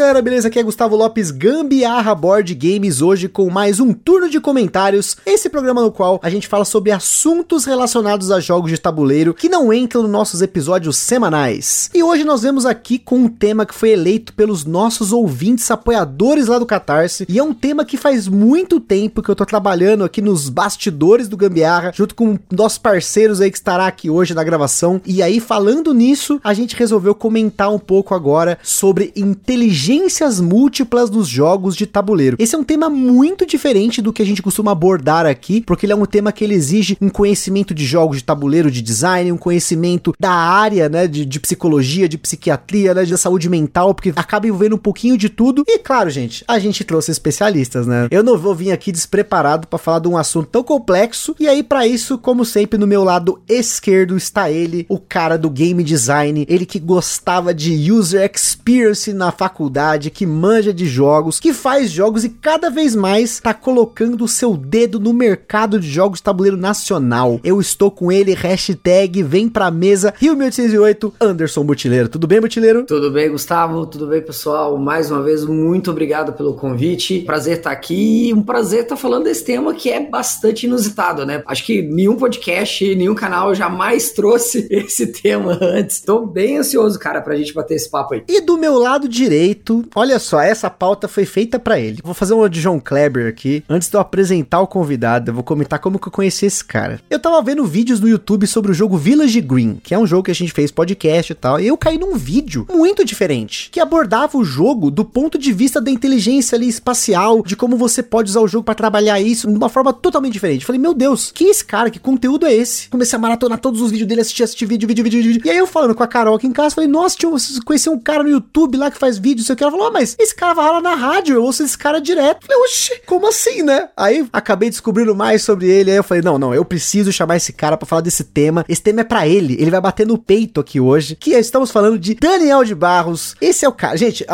Galera, beleza? Aqui é Gustavo Lopes, Gambiarra Board Games, hoje com mais um turno de comentários. Esse programa no qual a gente fala sobre assuntos relacionados a jogos de tabuleiro que não entram nos nossos episódios semanais. E hoje nós vemos aqui com um tema que foi eleito pelos nossos ouvintes apoiadores lá do Catarse. E é um tema que faz muito tempo que eu tô trabalhando aqui nos bastidores do Gambiarra, junto com nossos parceiros aí que estará aqui hoje na gravação. E aí, falando nisso, a gente resolveu comentar um pouco agora sobre inteligência inteligências múltiplas nos jogos de tabuleiro. Esse é um tema muito diferente do que a gente costuma abordar aqui, porque ele é um tema que exige um conhecimento de jogos de tabuleiro, de design, um conhecimento da área, né, de, de psicologia, de psiquiatria, né, de saúde mental, porque acaba envolvendo um pouquinho de tudo. E claro, gente, a gente trouxe especialistas, né? Eu não vou vir aqui despreparado para falar de um assunto tão complexo. E aí para isso, como sempre, no meu lado esquerdo está ele, o cara do game design, ele que gostava de user experience na faculdade faculdade, que manja de jogos, que faz jogos e cada vez mais tá colocando o seu dedo no mercado de jogos de tabuleiro nacional. Eu estou com ele, hashtag vem pra mesa, Rio 1808, Anderson Butileiro. Tudo bem, Butileiro? Tudo bem, Gustavo, tudo bem, pessoal? Mais uma vez, muito obrigado pelo convite. Prazer estar aqui e um prazer estar falando desse tema que é bastante inusitado, né? Acho que nenhum podcast, nenhum canal jamais trouxe esse tema antes. Estou bem ansioso, cara, pra gente bater esse papo aí. E do meu lado direito, Olha só, essa pauta foi feita para ele. Vou fazer uma de João Kleber aqui. Antes de eu apresentar o convidado, eu vou comentar como que eu conheci esse cara. Eu tava vendo vídeos no YouTube sobre o jogo Village Green, que é um jogo que a gente fez podcast e tal, e eu caí num vídeo muito diferente, que abordava o jogo do ponto de vista da inteligência ali espacial, de como você pode usar o jogo para trabalhar isso de uma forma totalmente diferente. falei, meu Deus, que esse cara? Que conteúdo é esse? Comecei a maratonar todos os vídeos dele, assistir, assistir vídeo, vídeo, vídeo, vídeo. E aí eu falando com a Carol aqui em casa, falei, nossa, tio, você conheceu um cara no YouTube lá que faz vídeo vídeo, sei o que. Ela falou, ah, mas esse cara vai lá na rádio, eu ouço esse cara direto. Eu falei, oxe, como assim, né? Aí acabei descobrindo mais sobre ele. Aí eu falei, não, não, eu preciso chamar esse cara para falar desse tema. Esse tema é para ele. Ele vai bater no peito aqui hoje. Que estamos falando de Daniel de Barros. Esse é o cara. Gente,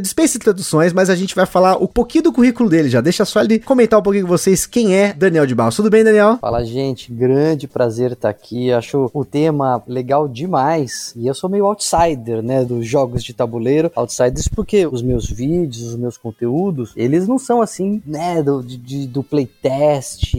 dispensa traduções, mas a gente vai falar um pouquinho do currículo dele já. Deixa só ele comentar um pouquinho com vocês quem é Daniel de Barros. Tudo bem, Daniel? Fala, gente. Grande prazer estar aqui. Acho o tema legal demais. E eu sou meio outsider, né, dos jogos de tabuleiro. Outsiders porque os meus vídeos, os meus conteúdos, eles não são assim, né, do, de, do playtest,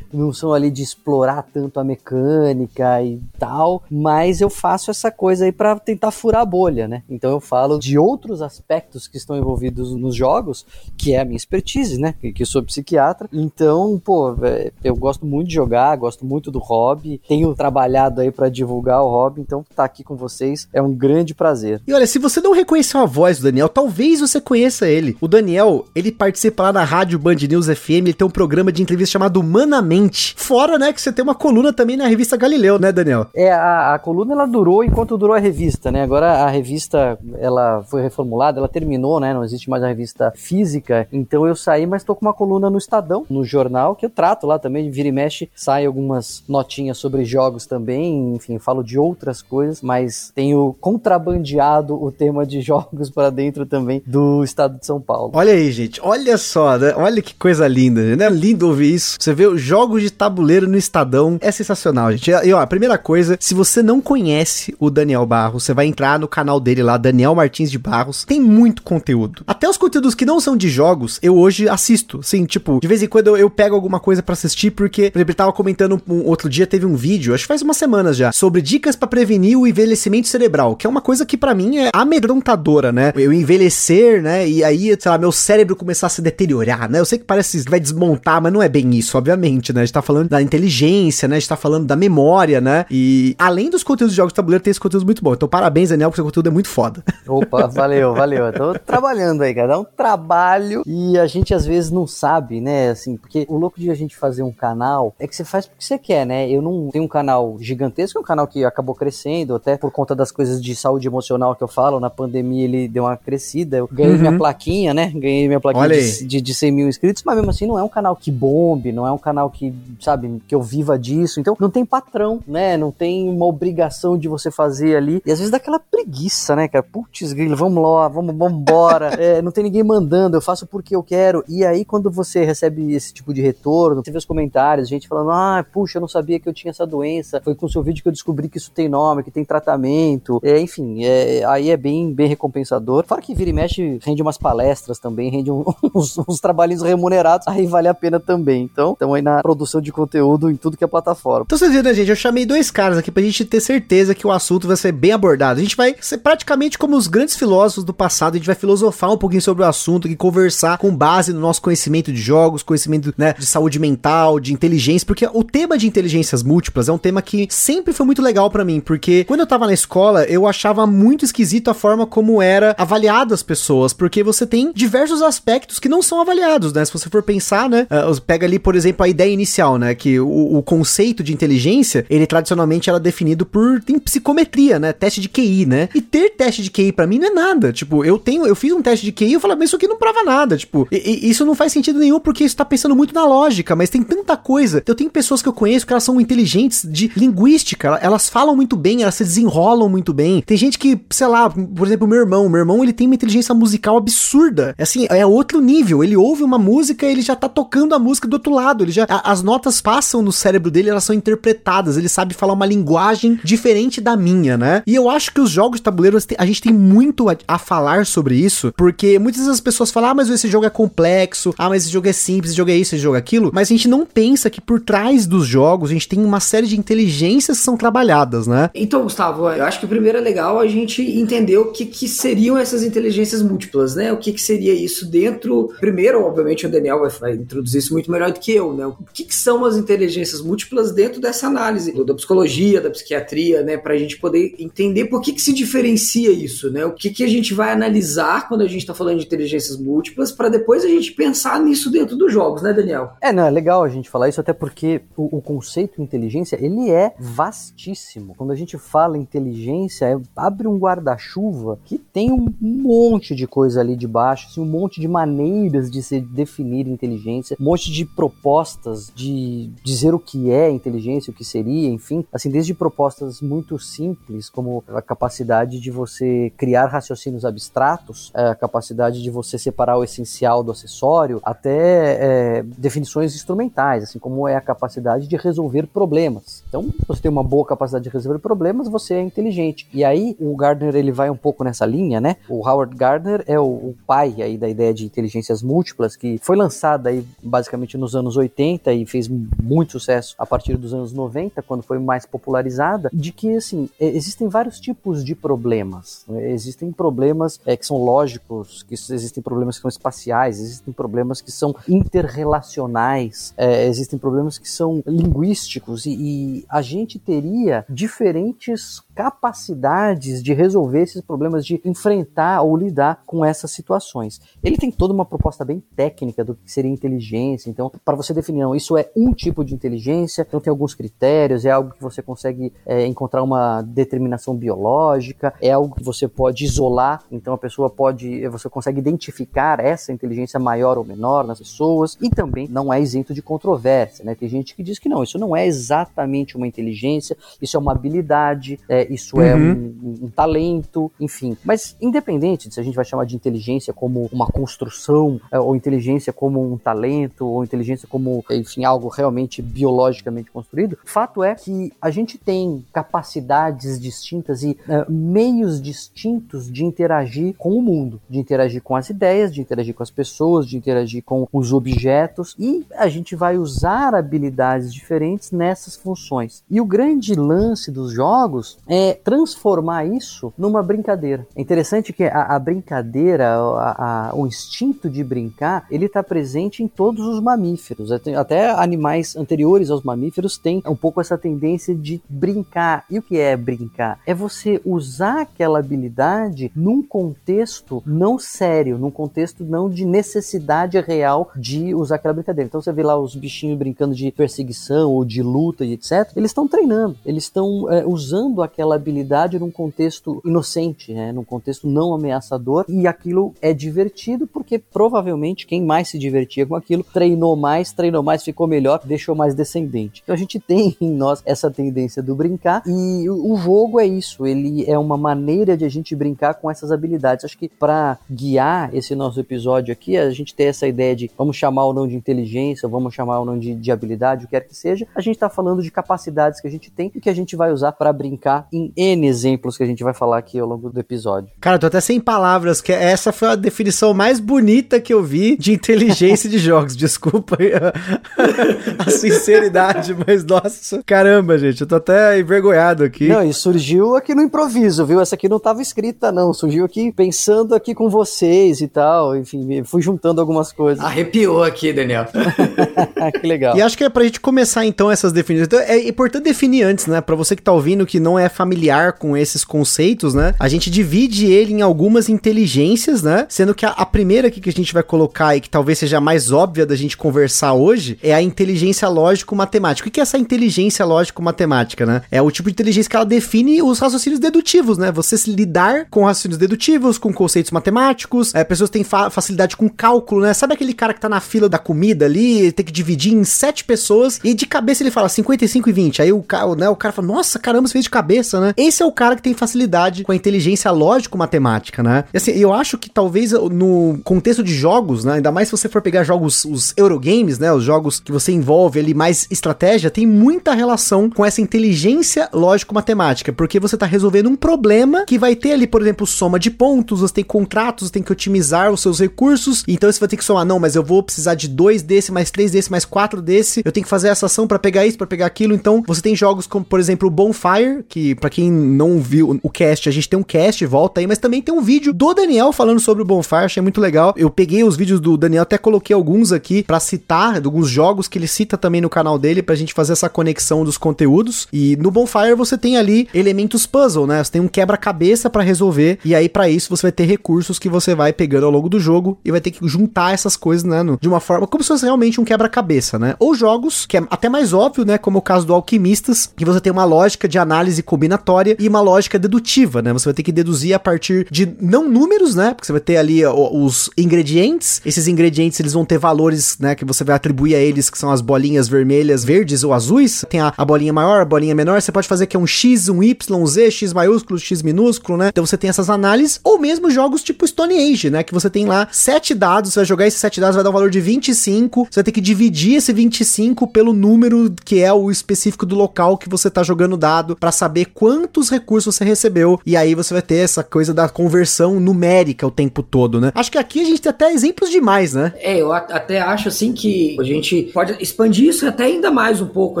não são ali de explorar tanto a mecânica e tal, mas eu faço essa coisa aí para tentar furar a bolha, né? Então eu falo de outros aspectos que estão envolvidos nos jogos, que é a minha expertise, né? Que, que sou psiquiatra. Então, pô, é, eu gosto muito de jogar, gosto muito do hobby, tenho trabalhado aí para divulgar o hobby, então tá aqui com vocês é um grande prazer. E olha, se você não reconheceu a voz do Daniel, talvez você conheça ele. O Daniel, ele participa lá na rádio Band News FM, ele tem um programa de entrevista chamado Humanamente. Fora, né, que você tem uma coluna também na revista Galileu, né, Daniel? É, a, a coluna ela durou enquanto durou a revista, né? Agora a revista, ela foi reformulada, ela terminou, né? Não existe mais a revista física. Então eu saí, mas tô com uma coluna no Estadão, no jornal, que eu trato lá também, vira e mexe, sai algumas notinhas sobre jogos também, enfim, falo de outras coisas, mas tenho contrabandeado o tema de jogos para dentro também do estado de São Paulo. Olha aí, gente, olha só, né? Olha que coisa linda, né? Lindo ouvir isso. Você vê os jogos de tabuleiro no Estadão, é sensacional, gente. E ó, a primeira coisa, se você não conhece o Daniel Barros, você vai entrar no canal dele lá, Daniel Martins de Barros, tem muito conteúdo. Até os conteúdos que não são de jogos, eu hoje assisto. Sim, tipo, de vez em quando eu, eu pego alguma coisa para assistir, porque, por exemplo, ele tava comentando um, outro dia, teve um vídeo, acho que faz umas semanas já, sobre dicas para prevenir o envelhecimento cerebral, que é uma coisa que para mim é amedrontadora, né? Eu envelhecer né? E aí, sei lá, meu cérebro começar a se deteriorar, né? Eu sei que parece que vai desmontar, mas não é bem isso, obviamente, né? A gente tá falando da inteligência, né? A gente tá falando da memória, né? E além dos conteúdos de jogos de tabuleiro, tem esse conteúdo muito bom. Então, parabéns, Daniel, porque seu conteúdo é muito foda. Opa, valeu, valeu. Eu tô trabalhando aí, cara. É um trabalho e a gente às vezes não sabe, né? Assim, porque o louco de a gente fazer um canal é que você faz porque você quer, né? Eu não tenho um canal gigantesco, é um canal que acabou crescendo, até por conta das coisas de saúde emocional que eu falo. Na pandemia ele deu uma crescida. Eu ganhei uhum. minha plaquinha, né? Ganhei minha plaquinha de, de, de 100 mil inscritos, mas mesmo assim não é um canal que bombe, não é um canal que, sabe, que eu viva disso. Então não tem patrão, né? Não tem uma obrigação de você fazer ali. E às vezes dá aquela preguiça, né, cara? Putz, grilo, vamos lá, vamos, vamos embora. é, não tem ninguém mandando, eu faço porque eu quero. E aí, quando você recebe esse tipo de retorno, você vê os comentários, gente falando, ah, puxa, eu não sabia que eu tinha essa doença. Foi com o seu vídeo que eu descobri que isso tem nome, que tem tratamento. É, enfim, é, aí é bem, bem recompensador. Fora que vira e mexe, rende umas palestras também, rende um, uns, uns trabalhinhos remunerados, aí vale a pena também. Então, estamos aí na produção de conteúdo em tudo que é plataforma. Então vocês viram, né, gente? Eu chamei dois caras aqui pra gente ter certeza que o assunto vai ser bem abordado. A gente vai ser praticamente como os grandes filósofos do passado, a gente vai filosofar um pouquinho sobre o assunto e conversar com base no nosso conhecimento de jogos, conhecimento né, de saúde mental, de inteligência, porque o tema de inteligências múltiplas é um tema que sempre foi muito legal para mim, porque quando eu tava na escola, eu achava muito esquisito a forma como era avaliado as pessoas, porque você tem diversos aspectos que não são avaliados, né? Se você for pensar, né? Uh, pega ali, por exemplo, a ideia inicial, né? Que o, o conceito de inteligência, ele tradicionalmente era definido por tem psicometria, né? Teste de QI, né? E ter teste de QI para mim não é nada. Tipo, eu tenho, eu fiz um teste de QI e eu falei, mas isso aqui não prova nada. Tipo, e, e, isso não faz sentido nenhum porque isso tá pensando muito na lógica, mas tem tanta coisa. Eu tenho pessoas que eu conheço que elas são inteligentes de linguística, elas falam muito bem, elas se desenrolam muito bem. Tem gente que, sei lá, por exemplo, meu irmão, meu irmão, ele tem uma inteligência musical absurda. Assim, é outro nível. Ele ouve uma música, ele já tá tocando a música do outro lado. Ele já a, as notas passam no cérebro dele, elas são interpretadas. Ele sabe falar uma linguagem diferente da minha, né? E eu acho que os jogos de tabuleiro a gente tem muito a, a falar sobre isso, porque muitas vezes as pessoas falam: "Ah, mas esse jogo é complexo. Ah, mas esse jogo é simples, esse jogo é isso, esse jogo é aquilo". Mas a gente não pensa que por trás dos jogos a gente tem uma série de inteligências que são trabalhadas, né? Então, Gustavo, eu acho que primeiro é legal a gente entender o que, que seriam essas inteligências múltiplas, né? O que, que seria isso dentro. Primeiro, obviamente, o Daniel vai, vai introduzir isso muito melhor do que eu, né? O que, que são as inteligências múltiplas dentro dessa análise da psicologia, da psiquiatria, né? Para a gente poder entender por que, que se diferencia isso, né? O que, que a gente vai analisar quando a gente está falando de inteligências múltiplas, para depois a gente pensar nisso dentro dos jogos, né, Daniel? É, não, é legal a gente falar isso, até porque o, o conceito inteligência, ele é vastíssimo. Quando a gente fala inteligência, é, abre um guarda-chuva que tem um monte de coisa ali debaixo, assim, um monte de maneiras de se definir inteligência, um monte de propostas de dizer o que é inteligência, o que seria, enfim, assim, desde propostas muito simples, como a capacidade de você criar raciocínios abstratos, é, a capacidade de você separar o essencial do acessório, até é, definições instrumentais, assim como é a capacidade de resolver problemas. Então, você tem uma boa capacidade de resolver problemas, você é inteligente. E aí, o Gardner ele vai um pouco nessa linha, né? O Howard Gardner é o, o pai aí da ideia de inteligências múltiplas, que foi lançada aí basicamente nos anos 80 e fez muito sucesso a partir dos anos 90, quando foi mais popularizada, de que, assim, existem vários tipos de problemas. Né? Existem problemas é, que são lógicos, que existem problemas que são espaciais, existem problemas que são interrelacionais, é, existem problemas que são linguísticos e, e a gente teria diferentes capacidades de resolver esses problemas, de enfrentar ou lidar com essas situações. Ele tem toda uma proposta bem técnica do que seria inteligência. Então, para você definir, não, isso é um tipo de inteligência, então tem alguns critérios, é algo que você consegue é, encontrar uma determinação biológica, é algo que você pode isolar, então a pessoa pode, você consegue identificar essa inteligência maior ou menor nas pessoas, e também não é isento de controvérsia, né? Tem gente que diz que não, isso não é exatamente uma inteligência, isso é uma habilidade, é, isso é uhum. é um, um, talento, enfim. Mas independente de se a gente vai chamar de inteligência como uma construção, é, ou inteligência como um talento, ou inteligência como, enfim, algo realmente biologicamente construído, fato é que a gente tem capacidades distintas e uh, meios distintos de interagir com o mundo, de interagir com as ideias, de interagir com as pessoas, de interagir com os objetos, e a gente vai usar habilidades diferentes nessas funções. E o grande lance dos jogos é transformar isso numa brincadeira. É interessante que a, a brincadeira, a, a, o instinto de brincar, ele está presente em todos os mamíferos. Até animais anteriores aos mamíferos têm um pouco essa tendência de brincar. E o que é brincar? É você usar aquela habilidade num contexto não sério, num contexto não de necessidade real de usar aquela brincadeira. Então você vê lá os bichinhos brincando de perseguição ou de luta e etc. Eles estão treinando, eles estão é, usando aquela habilidade num contexto inocente, né? num, contexto não ameaçador e aquilo é divertido porque provavelmente quem mais se divertia com aquilo treinou mais, treinou mais, ficou melhor, deixou mais descendente. Então a gente tem em nós essa tendência do brincar e o jogo é isso, ele é uma maneira de a gente brincar com essas habilidades. Acho que para guiar esse nosso episódio aqui, a gente tem essa ideia de vamos chamar ou não de inteligência, vamos chamar ou não de, de habilidade, o que quer que seja, a gente está falando de capacidades que a gente tem e que a gente vai usar para brincar em N exemplos que a gente vai falar aqui ao longo do episódio. Cara, tô até sem palavras, que essa foi a definição mais bonita que eu vi de inteligência de jogos. Desculpa a, a sinceridade, mas nossa, caramba, gente, eu tô até envergonhado aqui. Não, e surgiu aqui no improviso, viu? Essa aqui não tava escrita, não. Surgiu aqui pensando aqui com vocês e tal. Enfim, fui juntando algumas coisas. Arrepiou aqui, Daniel. que legal. E acho que é pra gente começar então essas definições. Então, é importante definir antes, né? Pra você que tá ouvindo que não é familiar com esses conceitos, né? A gente divide ele em algumas inteligências, né? Sendo que a, a primeira aqui que a gente vai colocar e que talvez seja a mais óbvia da gente conversar hoje é a inteligência lógico-matemática. O que é essa inteligência lógico-matemática, né? É o tipo de inteligência que ela define os raciocínios dedutivos, né? Você se lidar com raciocínios dedutivos, com conceitos matemáticos, é, pessoas têm fa facilidade com cálculo, né? Sabe aquele cara que tá na fila da comida ali, tem que dividir em sete pessoas e de cabeça ele fala 55 e 20. Aí o cara, né, o cara fala, nossa, caramba, você fez de cabeça, né? Esse é o cara que tem facilidade com a inteligência lógico-matemática, né? E assim, eu acho que talvez no contexto de jogos, né? Ainda mais se você for pegar jogos, os Eurogames, né? Os jogos que você envolve ali mais estratégia, tem muita relação com essa inteligência lógico-matemática, porque você tá resolvendo um problema que vai ter ali, por exemplo, soma de pontos, você tem contratos, você tem que otimizar os seus recursos, então você vai ter que somar, não, mas eu vou precisar de dois desse, mais três desse, mais quatro desse, eu tenho que fazer essa ação para pegar isso, para pegar aquilo, então você tem jogos como, por exemplo, o Bonfire, que para quem não viu o cast, a gente tem um cast, volta aí, mas também tem um vídeo do Daniel falando sobre o Bonfire, achei muito legal. Eu peguei os vídeos do Daniel, até coloquei alguns aqui para citar, alguns jogos que ele cita também no canal dele, pra gente fazer essa conexão dos conteúdos. E no Bonfire você tem ali elementos puzzle, né? Você tem um quebra-cabeça para resolver, e aí para isso você vai ter recursos que você vai pegando ao longo do jogo e vai ter que juntar essas coisas, né? De uma forma como se fosse realmente um quebra-cabeça, né? Ou jogos, que é até mais óbvio, né? Como o caso do Alquimistas, que você tem uma lógica de análise combinatória e uma lógica dedutiva, né? Você vai ter que deduzir a partir de não números, né? Porque você vai ter ali os ingredientes. Esses ingredientes eles vão ter valores, né? Que você vai atribuir a eles, que são as bolinhas vermelhas, verdes ou azuis. Tem a, a bolinha maior, a bolinha menor. Você pode fazer que é um X, um Y, um Z, X maiúsculo, X minúsculo, né? Então você tem essas análises. Ou mesmo jogos tipo Stone Age, né? Que você tem lá sete dados. Você vai jogar esses sete dados, vai dar um valor de 25. Você vai ter que dividir esse 25 pelo número que é o específico do local que você tá jogando dado para saber quantos recursos você recebeu. E aí você vai ter essa coisa da conversão numérica o tempo todo, né? Acho que aqui a gente tem até exemplos demais, né? É, eu até acho assim que a gente pode expandir isso até ainda mais um pouco,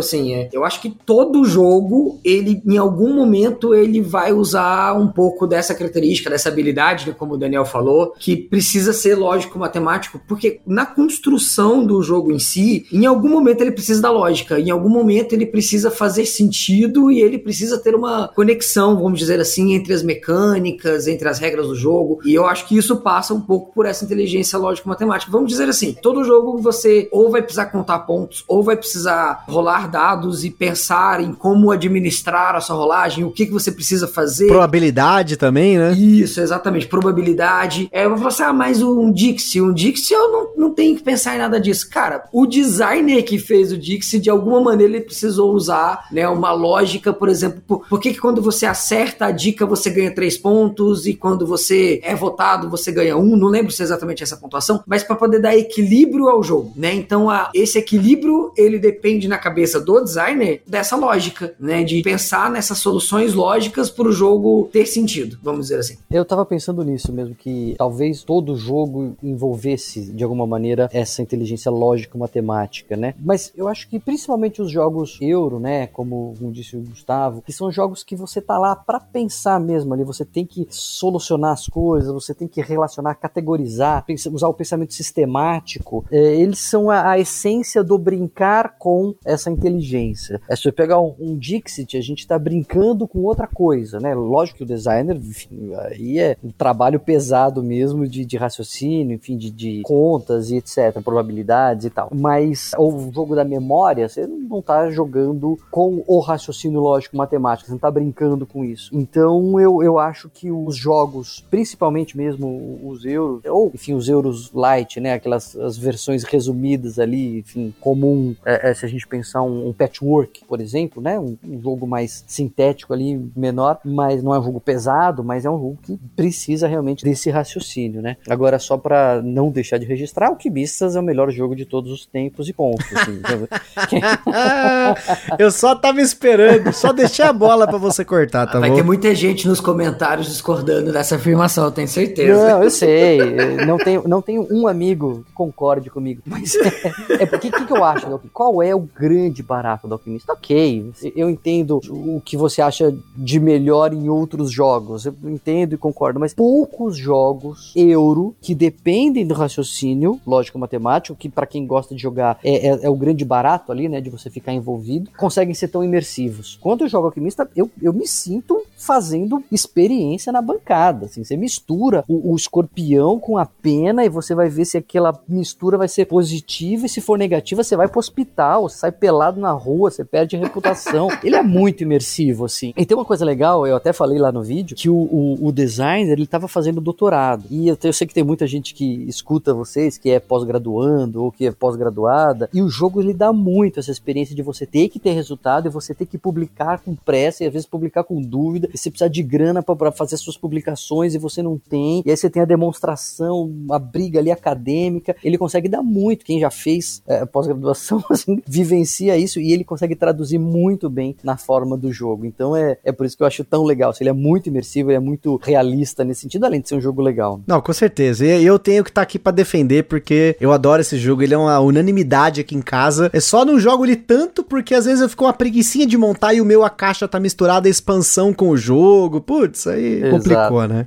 assim. É. Eu acho que todo jogo, ele, em algum momento, ele vai usar um pouco dessa característica, dessa habilidade, né, como o Daniel falou, que precisa ser lógico matemático, porque na construção do jogo em si, em algum momento ele precisa da lógica, em algum momento ele precisa fazer sentido e ele precisa ter uma conexão, vamos dizer assim, entre as mecânicas, entre as regras do jogo. E eu acho que isso passa um pouco por essa inteligência lógico-matemática. Vamos dizer assim, todo jogo você ou vai precisar contar pontos, ou vai precisar rolar dados e pensar em como administrar a sua rolagem, o que, que você precisa fazer. Probabilidade também, né? Isso, exatamente. Probabilidade. É, eu vou falar assim, ah, mas um Dixie, um Dixie eu não, não tenho que pensar em nada disso. Cara, o designer que fez o Dixie, de alguma maneira, ele precisou usar né, uma lógica, por exemplo, por, por que, que quando você acerta a dica você ganha três pontos e quando você é votado você ganha um? Não lembro se é exatamente essa pontuação, mas para poder dar equilíbrio ao jogo, né? Então a, esse equilíbrio ele depende na cabeça do designer dessa lógica, né? De pensar nessas soluções lógicas para o jogo ter sentido, vamos dizer assim. Eu tava pensando nisso mesmo, que talvez todo jogo envolvesse de alguma maneira essa inteligência lógica matemática, né? Mas eu acho que principalmente os jogos euro, né? Como, como disse o Gustavo, que são jogos que você tá lá para pensar mesmo ali, você tem que solucionar as coisas, você tem que relacionar, categorizar, usar o pensamento sistemático. É, eles são a, a, essência do brincar com essa inteligência. É, se você pegar um, um, Dixit, a gente está brincando com outra coisa, né? Lógico que o designer, enfim, aí é um trabalho pesado mesmo de, de raciocínio, enfim, de, de, contas e etc, probabilidades e tal. Mas o jogo da memória, você não está jogando com o raciocínio lógico matemático, você não está brincando com isso. Então eu, eu acho que os jogos, principalmente mesmo os euros, ou enfim, os euros light, né? Aquelas as versões resumidas ali, enfim, comum, é, é, se a gente pensar um, um, patchwork, por exemplo, né? Um, um, jogo mais sintético ali, menor, mas não é um jogo pesado, mas é um jogo que precisa realmente desse raciocínio, né? Agora, só para não deixar de registrar, o Kibistas é o melhor jogo de todos os tempos e ponto. Assim. Eu só tava esperando, só deixei a bola para você cortar, tá Vai bom? ter muita gente nos comentários discordando dessa afirmação, eu tenho certeza. Não, eu sei. Não tenho, não tenho um amigo que concorde comigo. Mas é, é porque o que, que, eu acho, Qual é o grande barato do Alquimista? Ok, eu entendo o que você acha de melhor em outros jogos. Eu entendo e concordo, mas poucos jogos euro que dependem do raciocínio lógico-matemático, que para quem gosta de jogar é, é, é, o grande barato ali, né? De você ficar envolvido, conseguem ser tão imersivos. Quando eu jogo Alquimista, eu, eu me sinto fazendo experiência na bancada. Assim, você mistura o, o, escorpião com a pena e você vai ver se aquela mistura vai ser positiva e se for negativa você vai pro hospital, você sai pelado na rua, você perde a reputação. Ele é muito imersivo, assim. E tem uma coisa legal, eu até falei lá no vídeo, que o, o, o designer, ele tava fazendo doutorado. E eu, eu sei que tem muita gente que escuta vocês, que é pós-graduando ou que é pós-graduada, e o jogo ele dá muito essa experiência de você ter que ter resultado e você ter que publicar com pressa e às vezes publicar com dúvida você precisa de grana para fazer suas publicações e você não tem, e aí você tem a demonstração, a briga ali acadêmica, ele consegue dar muito, quem já fez é, pós-graduação, assim, vivencia isso e ele consegue traduzir muito bem na forma do jogo, então é, é por isso que eu acho tão legal, assim, ele é muito imersivo, ele é muito realista nesse sentido, além de ser um jogo legal. Não, com certeza, e eu tenho que estar tá aqui para defender, porque eu adoro esse jogo, ele é uma unanimidade aqui em casa, é só não jogo ele tanto porque às vezes eu fico uma preguiçinha de montar e o meu a caixa tá misturada a expansão com o jogo. Putz, aí Exato. complicou, né?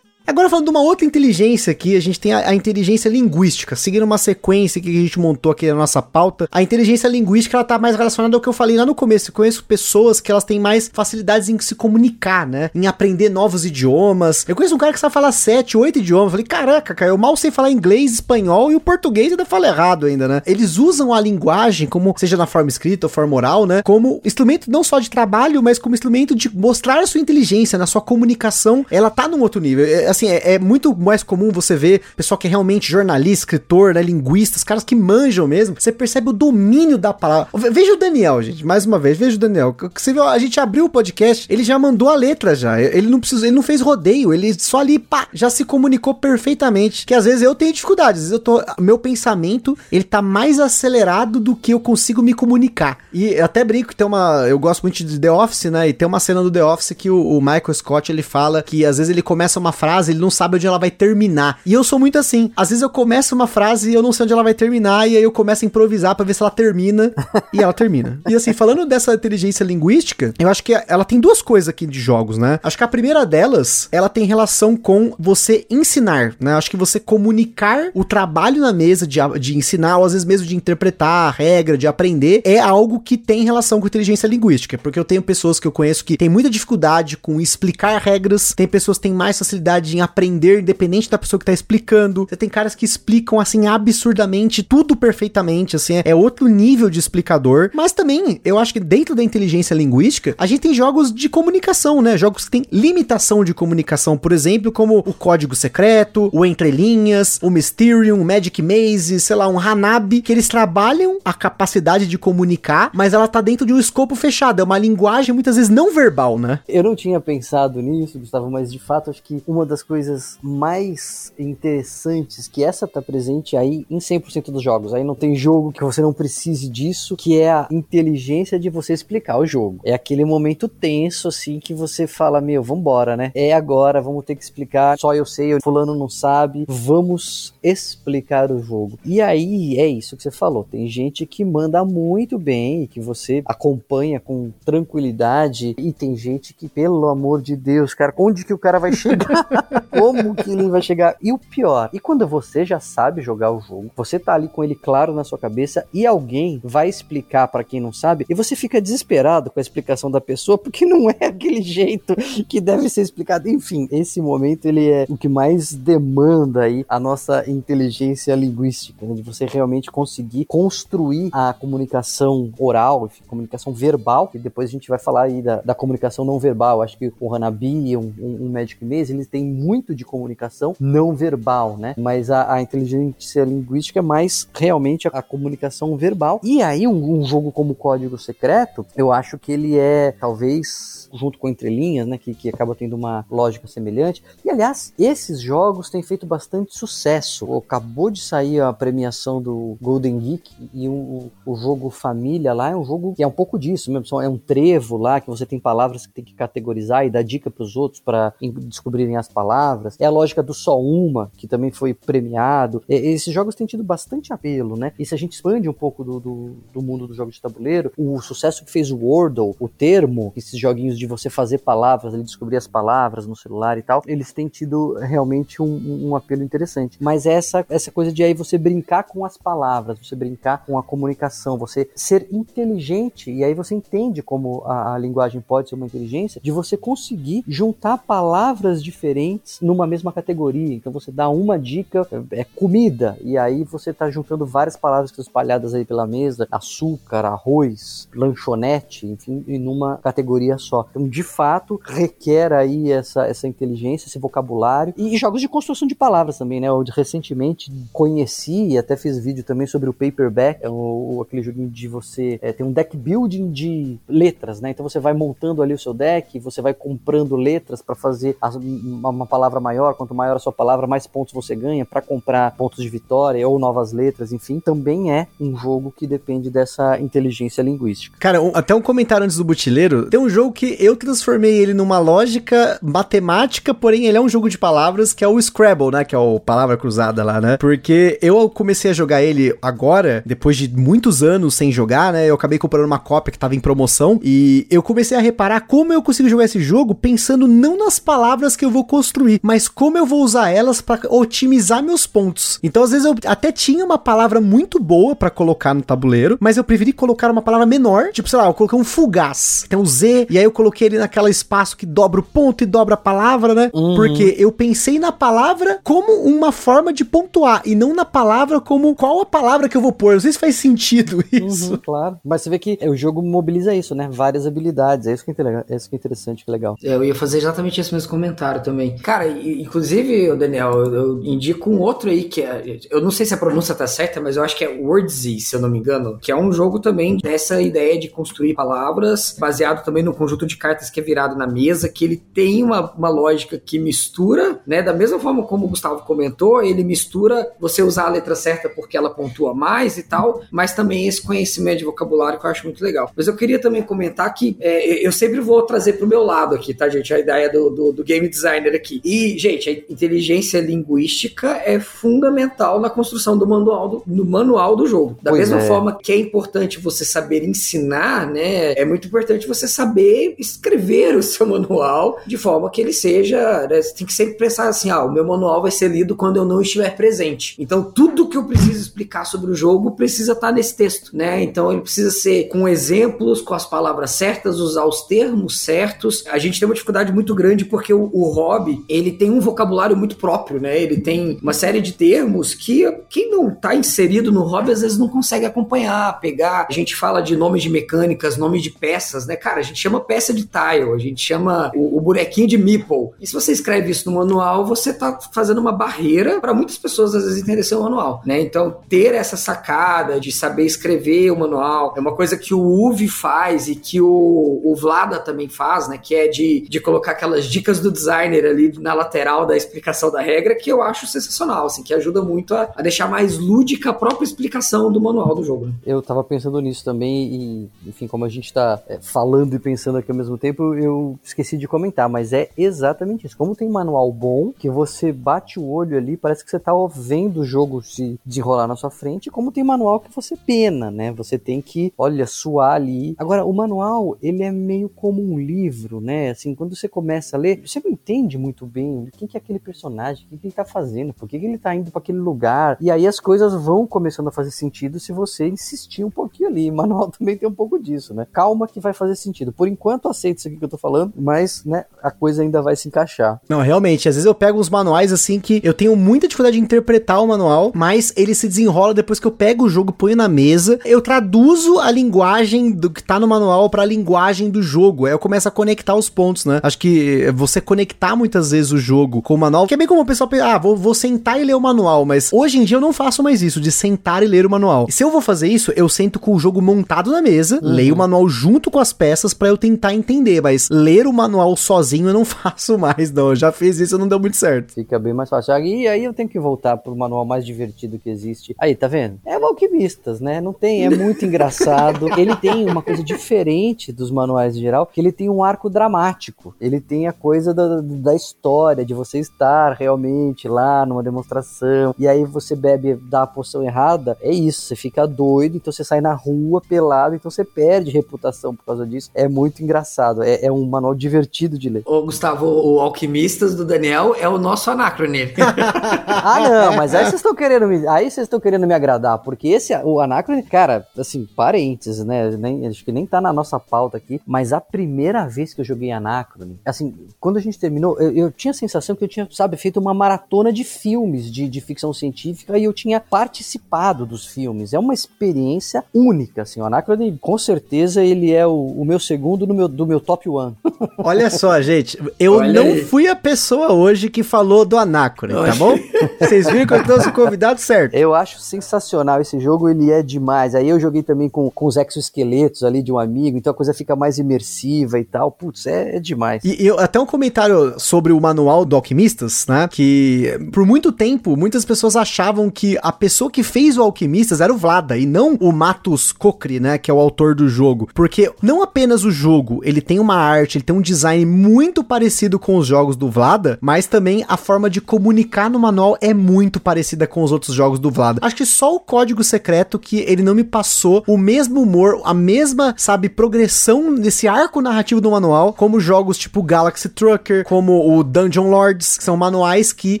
Agora falando de uma outra inteligência aqui, a gente tem a, a, inteligência linguística, seguindo uma sequência que a gente montou aqui na nossa pauta. A inteligência linguística ela tá mais relacionada ao que eu falei lá no começo. Eu conheço pessoas que elas têm mais facilidades em se comunicar, né? Em aprender novos idiomas. Eu conheço um cara que sabe falar sete, oito idiomas. Eu falei, caraca, cara, eu mal sei falar inglês, espanhol e o português ainda falo errado ainda, né? Eles usam a linguagem, como seja na forma escrita ou forma oral, né? Como instrumento não só de trabalho, mas como instrumento de mostrar a sua inteligência, na sua comunicação. Ela tá num outro nível. É, assim, é, é, muito mais comum você ver pessoal que é realmente jornalista, escritor, né, linguistas, caras que manjam mesmo. Você percebe o domínio da palavra. Veja o Daniel, gente, mais uma vez, veja o Daniel. Você viu, a gente abriu o podcast, ele já mandou a letra já. Ele não precisou, ele não fez rodeio, ele só ali, pá, já se comunicou perfeitamente. Que às vezes eu tenho dificuldades, às vezes eu tô, meu pensamento, ele tá mais acelerado do que eu consigo me comunicar. E até brinco tem uma, eu gosto muito de The Office, né? E tem uma cena do The Office que o, o Michael Scott, ele fala que às vezes ele começa uma frase, ele não sabe onde ela vai terminar. E eu sou muito assim. Às vezes eu começo uma frase e eu não sei onde ela vai terminar, e aí eu começo a improvisar para ver se ela termina, e ela termina. E assim, falando dessa inteligência linguística, eu acho que ela tem duas coisas aqui de jogos, né? Acho que a primeira delas, ela tem relação com você ensinar, né? Acho que você comunicar o trabalho na mesa de, de ensinar, ou às vezes mesmo de interpretar a regra, de aprender, é algo que tem relação com inteligência linguística. Porque eu tenho pessoas que eu conheço que têm muita dificuldade com explicar regras, tem pessoas que têm mais facilidade em aprender independente da pessoa que tá explicando. Você tem caras que explicam assim absurdamente tudo perfeitamente, assim, é outro nível de explicador. Mas também, eu acho que dentro da inteligência linguística, a gente tem jogos de comunicação, né? Jogos que têm limitação de comunicação, por exemplo, como o Código Secreto, o Entre Linhas, o Mysterium, o Magic Maze, sei lá, um Hanabi, que eles trabalham a capacidade de comunicar, mas ela tá dentro de um escopo fechado, é uma linguagem muitas vezes não verbal, né? Eu não tinha pensado nisso, Gustavo, mas de fato acho que uma das coisas mais interessantes que essa tá presente aí em 100% dos jogos. Aí não tem jogo que você não precise disso, que é a inteligência de você explicar o jogo. É aquele momento tenso assim que você fala, meu, vambora, né? É agora, vamos ter que explicar. Só eu sei, fulano não sabe. Vamos explicar o jogo. E aí é isso que você falou. Tem gente que manda muito bem que você acompanha com tranquilidade e tem gente que, pelo amor de Deus, cara, onde que o cara vai chegar? Como que ele vai chegar? E o pior, e quando você já sabe jogar o jogo, você tá ali com ele claro na sua cabeça e alguém vai explicar para quem não sabe, e você fica desesperado com a explicação da pessoa, porque não é aquele jeito que deve ser explicado. Enfim, esse momento ele é o que mais demanda aí a nossa inteligência linguística, né? de você realmente conseguir construir a comunicação oral, enfim, comunicação verbal, e depois a gente vai falar aí da, da comunicação não verbal. Acho que o Hanabi, um, um, um Magic Maze, eles têm muito de comunicação não verbal, né? Mas a, a inteligência linguística é mais realmente a, a comunicação verbal. E aí, um, um jogo como Código Secreto, eu acho que ele é talvez junto com Entrelinhas, né, que, que acaba tendo uma lógica semelhante. E aliás, esses jogos têm feito bastante sucesso. Acabou de sair a premiação do Golden Geek e o, o jogo Família lá é um jogo que é um pouco disso mesmo. É um trevo lá que você tem palavras que tem que categorizar e dar dica para os outros para descobrirem as palavras. É a lógica do só uma, que também foi premiado. Esses jogos têm tido bastante apelo, né? E se a gente expande um pouco do, do, do mundo dos jogos de tabuleiro, o sucesso que fez o Wordle, o termo, esses joguinhos de você fazer palavras, ele descobrir as palavras no celular e tal, eles têm tido realmente um, um apelo interessante. Mas essa, essa coisa de aí você brincar com as palavras, você brincar com a comunicação, você ser inteligente, e aí você entende como a, a linguagem pode ser uma inteligência, de você conseguir juntar palavras diferentes numa mesma categoria. Então você dá uma dica, é comida, e aí você tá juntando várias palavras que estão espalhadas aí pela mesa, açúcar, arroz, lanchonete, enfim, em numa categoria só. Então, de fato, requer aí essa, essa inteligência, esse vocabulário. E, e jogos de construção de palavras também, né? Eu recentemente conheci e até fiz vídeo também sobre o Paperback, é o, aquele joguinho de você é, tem um deck building de letras, né? Então você vai montando ali o seu deck, você vai comprando letras para fazer uma, uma palavra maior. Quanto maior a sua palavra, mais pontos você ganha para comprar pontos de vitória ou novas letras, enfim. Também é um jogo que depende dessa inteligência linguística. Cara, um, até um comentário antes do Butileiro. Tem um jogo que eu transformei ele numa lógica matemática, porém ele é um jogo de palavras que é o Scrabble, né? Que é o palavra cruzada lá, né? Porque eu comecei a jogar ele agora, depois de muitos anos sem jogar, né? Eu acabei comprando uma cópia que tava em promoção e eu comecei a reparar como eu consigo jogar esse jogo pensando não nas palavras que eu vou construir, mas como eu vou usar elas para otimizar meus pontos. Então, às vezes eu até tinha uma palavra muito boa para colocar no tabuleiro, mas eu preferi colocar uma palavra menor, tipo, sei lá, eu coloquei um fugaz, tem um Z, e aí eu coloquei ele naquela espaço que dobra o ponto e dobra a palavra, né? Uhum. Porque eu pensei na palavra como uma forma de pontuar e não na palavra como qual a palavra que eu vou pôr. Não sei se faz sentido isso. Uhum, claro. Mas você vê que o jogo mobiliza isso, né? Várias habilidades. É isso que é, é, isso que é interessante, que é legal. Eu ia fazer exatamente esse mesmo comentário também. Cara, inclusive, Daniel, eu, eu indico um outro aí que é. Eu não sei se a pronúncia tá certa, mas eu acho que é Wordsy, se eu não me engano, que é um jogo também dessa ideia de construir palavras, baseado também no conjunto de cartas que é virado na mesa, que ele tem uma, uma lógica que mistura, né? Da mesma forma como o Gustavo comentou, ele mistura você usar a letra certa porque ela pontua mais e tal, mas também esse conhecimento de vocabulário que eu acho muito legal. Mas eu queria também comentar que é, eu sempre vou trazer pro meu lado aqui, tá, gente? A ideia do, do, do game designer aqui. E, gente, a inteligência linguística é fundamental na construção do manual do, manual do jogo. Da pois mesma é. forma que é importante você saber ensinar, né? É muito importante você saber escrever o seu manual de forma que ele seja. Né, você tem que sempre pensar assim: ah, o meu manual vai ser lido quando eu não estiver presente. Então, tudo que eu preciso explicar sobre o jogo precisa estar nesse texto, né? Então, ele precisa ser com exemplos, com as palavras certas, usar os termos certos. A gente tem uma dificuldade muito grande porque o, o hobby ele tem um vocabulário muito próprio, né? Ele tem uma série de termos que quem não está inserido no hobby às vezes não consegue acompanhar, pegar. A gente fala de nomes de mecânicas, nomes de peças, né? Cara, a gente chama peça de tile, a gente chama o, o bonequinho de meeple. E se você escreve isso no manual, você está fazendo uma barreira para muitas pessoas às vezes entenderem seu manual, né? Então, ter essa sacada de saber escrever o manual é uma coisa que o UV faz e que o, o Vlada também faz, né? Que é de, de colocar aquelas dicas do designer ali na lateral da explicação da regra, que eu acho sensacional, assim, que ajuda muito a, a deixar mais lúdica a própria explicação do manual do jogo. Né? Eu tava pensando nisso também e, enfim, como a gente tá é, falando e pensando aqui ao mesmo mesmo tempo eu esqueci de comentar, mas é exatamente isso. Como tem manual bom, que você bate o olho ali, parece que você tá vendo o jogo se desenrolar na sua frente, como tem manual que você pena, né? Você tem que, olha, suar ali. Agora, o manual, ele é meio como um livro, né? Assim, quando você começa a ler, você não entende muito bem quem que é aquele personagem, o que, que ele tá fazendo, por que, que ele tá indo para aquele lugar. E aí as coisas vão começando a fazer sentido se você insistir um pouquinho ali. O manual também tem um pouco disso, né? Calma que vai fazer sentido. Por enquanto, aceito isso aqui que eu tô falando, mas, né, a coisa ainda vai se encaixar. Não, realmente, às vezes eu pego uns manuais assim que eu tenho muita dificuldade de interpretar o manual, mas ele se desenrola depois que eu pego o jogo, ponho na mesa, eu traduzo a linguagem do que tá no manual para a linguagem do jogo. Aí eu começo a conectar os pontos, né? Acho que você conectar muitas vezes o jogo com o manual, que é bem como o pessoal pensa, ah, vou, vou sentar e ler o manual, mas hoje em dia eu não faço mais isso, de sentar e ler o manual. E se eu vou fazer isso, eu sento com o jogo montado na mesa, uhum. leio o manual junto com as peças para eu tentar entender, mas ler o manual sozinho eu não faço mais, não. Eu já fiz isso e não deu muito certo. Fica bem mais fácil. E aí eu tenho que voltar pro manual mais divertido que existe. Aí, tá vendo? É o Alquimistas, né? Não tem, é muito engraçado. Ele tem uma coisa diferente dos manuais em geral, que ele tem um arco dramático. Ele tem a coisa da, da história, de você estar realmente lá numa demonstração, e aí você bebe, dá a poção errada, é isso, você fica doido, então você sai na rua pelado, então você perde reputação por causa disso. É muito engraçado, é, é um manual divertido de ler. Ô, Gustavo, o Alquimistas do Daniel é o nosso Anacrone. ah, não, mas aí vocês estão querendo me, aí vocês estão querendo me agradar, porque esse, o Anacrone, cara, assim, parênteses, né, nem, acho que nem tá na nossa pauta aqui, mas a primeira vez que eu joguei Anacrone, assim, quando a gente terminou, eu, eu tinha a sensação que eu tinha, sabe, feito uma maratona de filmes de, de ficção científica e eu tinha participado dos filmes. É uma experiência única, assim. O Anacrone, com certeza, ele é o, o meu segundo no meu, do meu top one. Olha só, gente, eu Olha não aí. fui a pessoa hoje que falou do Anacrone, tá bom? Vocês viram que eu trouxe o convidado certo. Eu acho sensacional esse jogo, ele é demais. Aí eu joguei também com, com os exoesqueletos ali de um amigo, então a coisa fica mais imersiva e tal. Putz, é, é demais. E, e até um comentário sobre o manual do Alquimistas, né? Que por muito tempo, muitas pessoas achavam que a pessoa que fez o Alquimistas era o Vlada e não o Matos Kokri, né? Que é o autor do jogo. Porque não apenas o jogo, ele tem uma arte, ele tem um design muito parecido com os jogos do Vlada, mas também a forma de comunicar no manual é muito parecida com os outros jogos do Vlada. Acho que só o código secreto que ele não me passou o mesmo humor, a mesma, sabe, progressão desse arco narrativo do manual, como jogos tipo Galaxy Trucker, como o Dungeon Lords, que são manuais que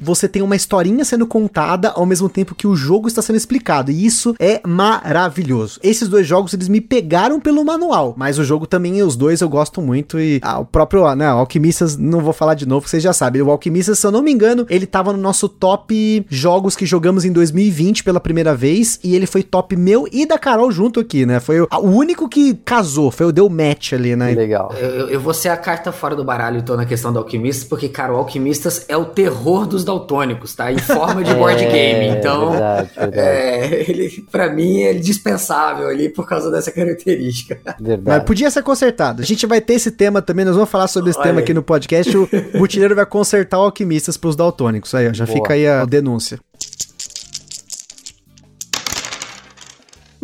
você tem uma historinha sendo contada ao mesmo tempo que o jogo está sendo explicado. E isso é maravilhoso. Esses dois jogos eles me pegaram pelo manual, mas o jogo também, os dois eu gosto muito e ah, o próprio, né, Alquimistas, não vou falar de novo, vocês já sabem. O Alquimistas, se eu não me engano, ele tava no nosso top jogos que jogamos em 2020 pela primeira vez e ele foi top meu e da Carol junto aqui, né? Foi o, o único que casou, foi o deu match ali, né? Legal. Eu, eu, vou ser a carta fora do baralho, então, na questão do Alquimistas, porque, cara, o Alquimistas é o terror dos daltônicos, tá? Em forma de board é, game. Então, verdade, verdade. É, ele, pra mim, é dispensável ali por causa dessa característica. Verdade. Mas podia ser consertado. A gente vai ter esse tema também, nós vamos falar sobre esse Olha tema aqui no podcast. O Butileiro vai consertar o Alquimistas pros daltônicos. Aí, ó, já Boa. fica aí a denúncia.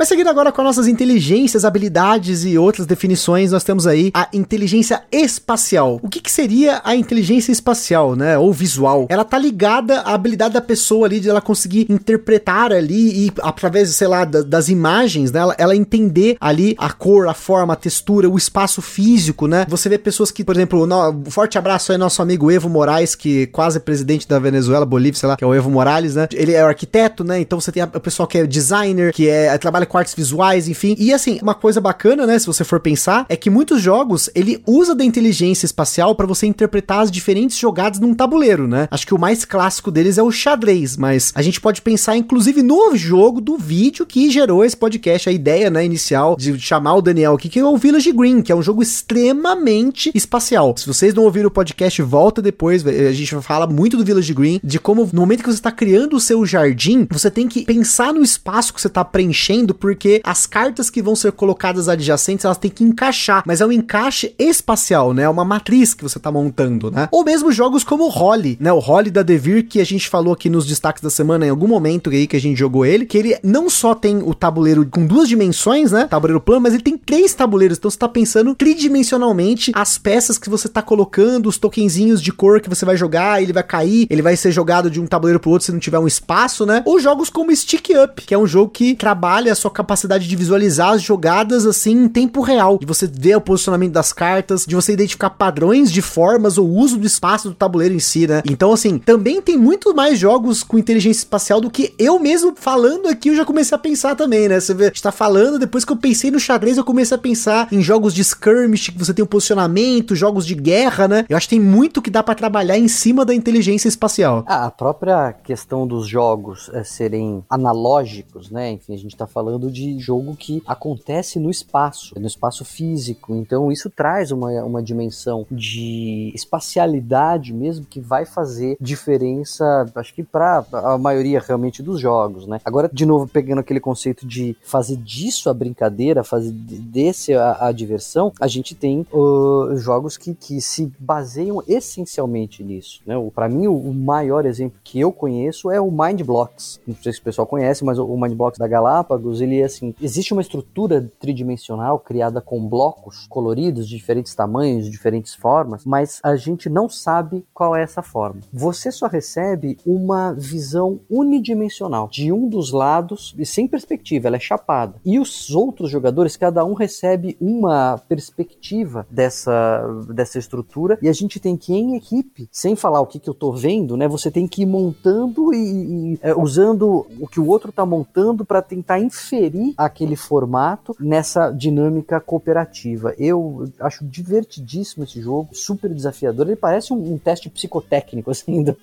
Mas seguindo agora com nossas inteligências, habilidades e outras definições, nós temos aí a inteligência espacial. O que, que seria a inteligência espacial, né? Ou visual? Ela tá ligada à habilidade da pessoa ali de ela conseguir interpretar ali e através, sei lá, da, das imagens, né? Ela, ela, entender ali a cor, a forma, a textura, o espaço físico, né? Você vê pessoas que, por exemplo, no, forte abraço aí nosso amigo Evo Moraes, que é quase presidente da Venezuela, Bolívia, sei lá, que é o Evo Morales, né? Ele é arquiteto, né? Então você tem o pessoal que é designer, que é trabalha quartos visuais, enfim. E assim, uma coisa bacana, né, se você for pensar, é que muitos jogos ele usa da inteligência espacial para você interpretar as diferentes jogadas num tabuleiro, né? Acho que o mais clássico deles é o xadrez, mas a gente pode pensar inclusive no jogo do vídeo que gerou esse podcast, a ideia, né, inicial de chamar o Daniel aqui, que é o Village Green, que é um jogo extremamente espacial. Se vocês não ouviram o podcast, volta depois, a gente fala muito do Village Green, de como no momento que você está criando o seu jardim, você tem que pensar no espaço que você está preenchendo falando, porque as cartas que vão ser colocadas adjacentes, elas têm que encaixar, mas é um encaixe espacial, né? É uma matriz que você tá montando, né? Ou mesmo jogos como o Holly, né? O Holly da Devir, que a gente falou aqui nos destaques da semana, em algum momento aí que a gente jogou ele, que ele não só tem o tabuleiro com duas dimensões, né? Tabuleiro plano, mas ele tem três tabuleiros, então você tá pensando tridimensionalmente as peças que você tá colocando, os tokenzinhos de cor que você vai jogar, ele vai cair, ele vai ser jogado de um tabuleiro pro outro se não tiver um espaço, né? Ou jogos como Stick Up, que é um jogo que trabalha sua capacidade de visualizar as jogadas assim em tempo real, de você ver o posicionamento das cartas, de você identificar padrões de formas ou uso do espaço do tabuleiro em si, né? Então, assim, também tem muito mais jogos com inteligência espacial do que eu mesmo falando aqui, eu já comecei a pensar também, né? Você vê, está falando, depois que eu pensei no xadrez, eu comecei a pensar em jogos de skirmish, que você tem um posicionamento, jogos de guerra, né? Eu acho que tem muito que dá para trabalhar em cima da inteligência espacial. Ah, a própria questão dos jogos é, serem analógicos, né? Enfim, a gente tá falando de jogo que acontece no espaço, no espaço físico. Então, isso traz uma, uma dimensão de espacialidade mesmo que vai fazer diferença, acho que para a maioria realmente dos jogos, né? Agora, de novo, pegando aquele conceito de fazer disso a brincadeira, fazer desse a, a diversão, a gente tem uh, jogos que, que se baseiam essencialmente nisso, né? Para mim, o, o, maior exemplo que eu conheço é o Mind Blocks. Não sei se o pessoal conhece, mas o, o Mind Blocks da Galápagos, ele é assim, existe uma estrutura tridimensional criada com blocos coloridos de diferentes tamanhos, de diferentes formas, mas a gente não sabe qual é essa forma. Você só recebe uma visão unidimensional de um dos lados e sem perspectiva, ela é chapada. E os outros jogadores, cada um recebe uma perspectiva dessa, dessa estrutura e a gente tem que, em equipe, sem falar o que, que eu tô vendo, né? Você tem que ir montando e, e é, usando o que o outro tá montando para tentar inferir aquele formato nessa dinâmica cooperativa. Eu acho divertidíssimo esse jogo, super desafiador. Ele parece um, um teste psicotécnico, assim, da,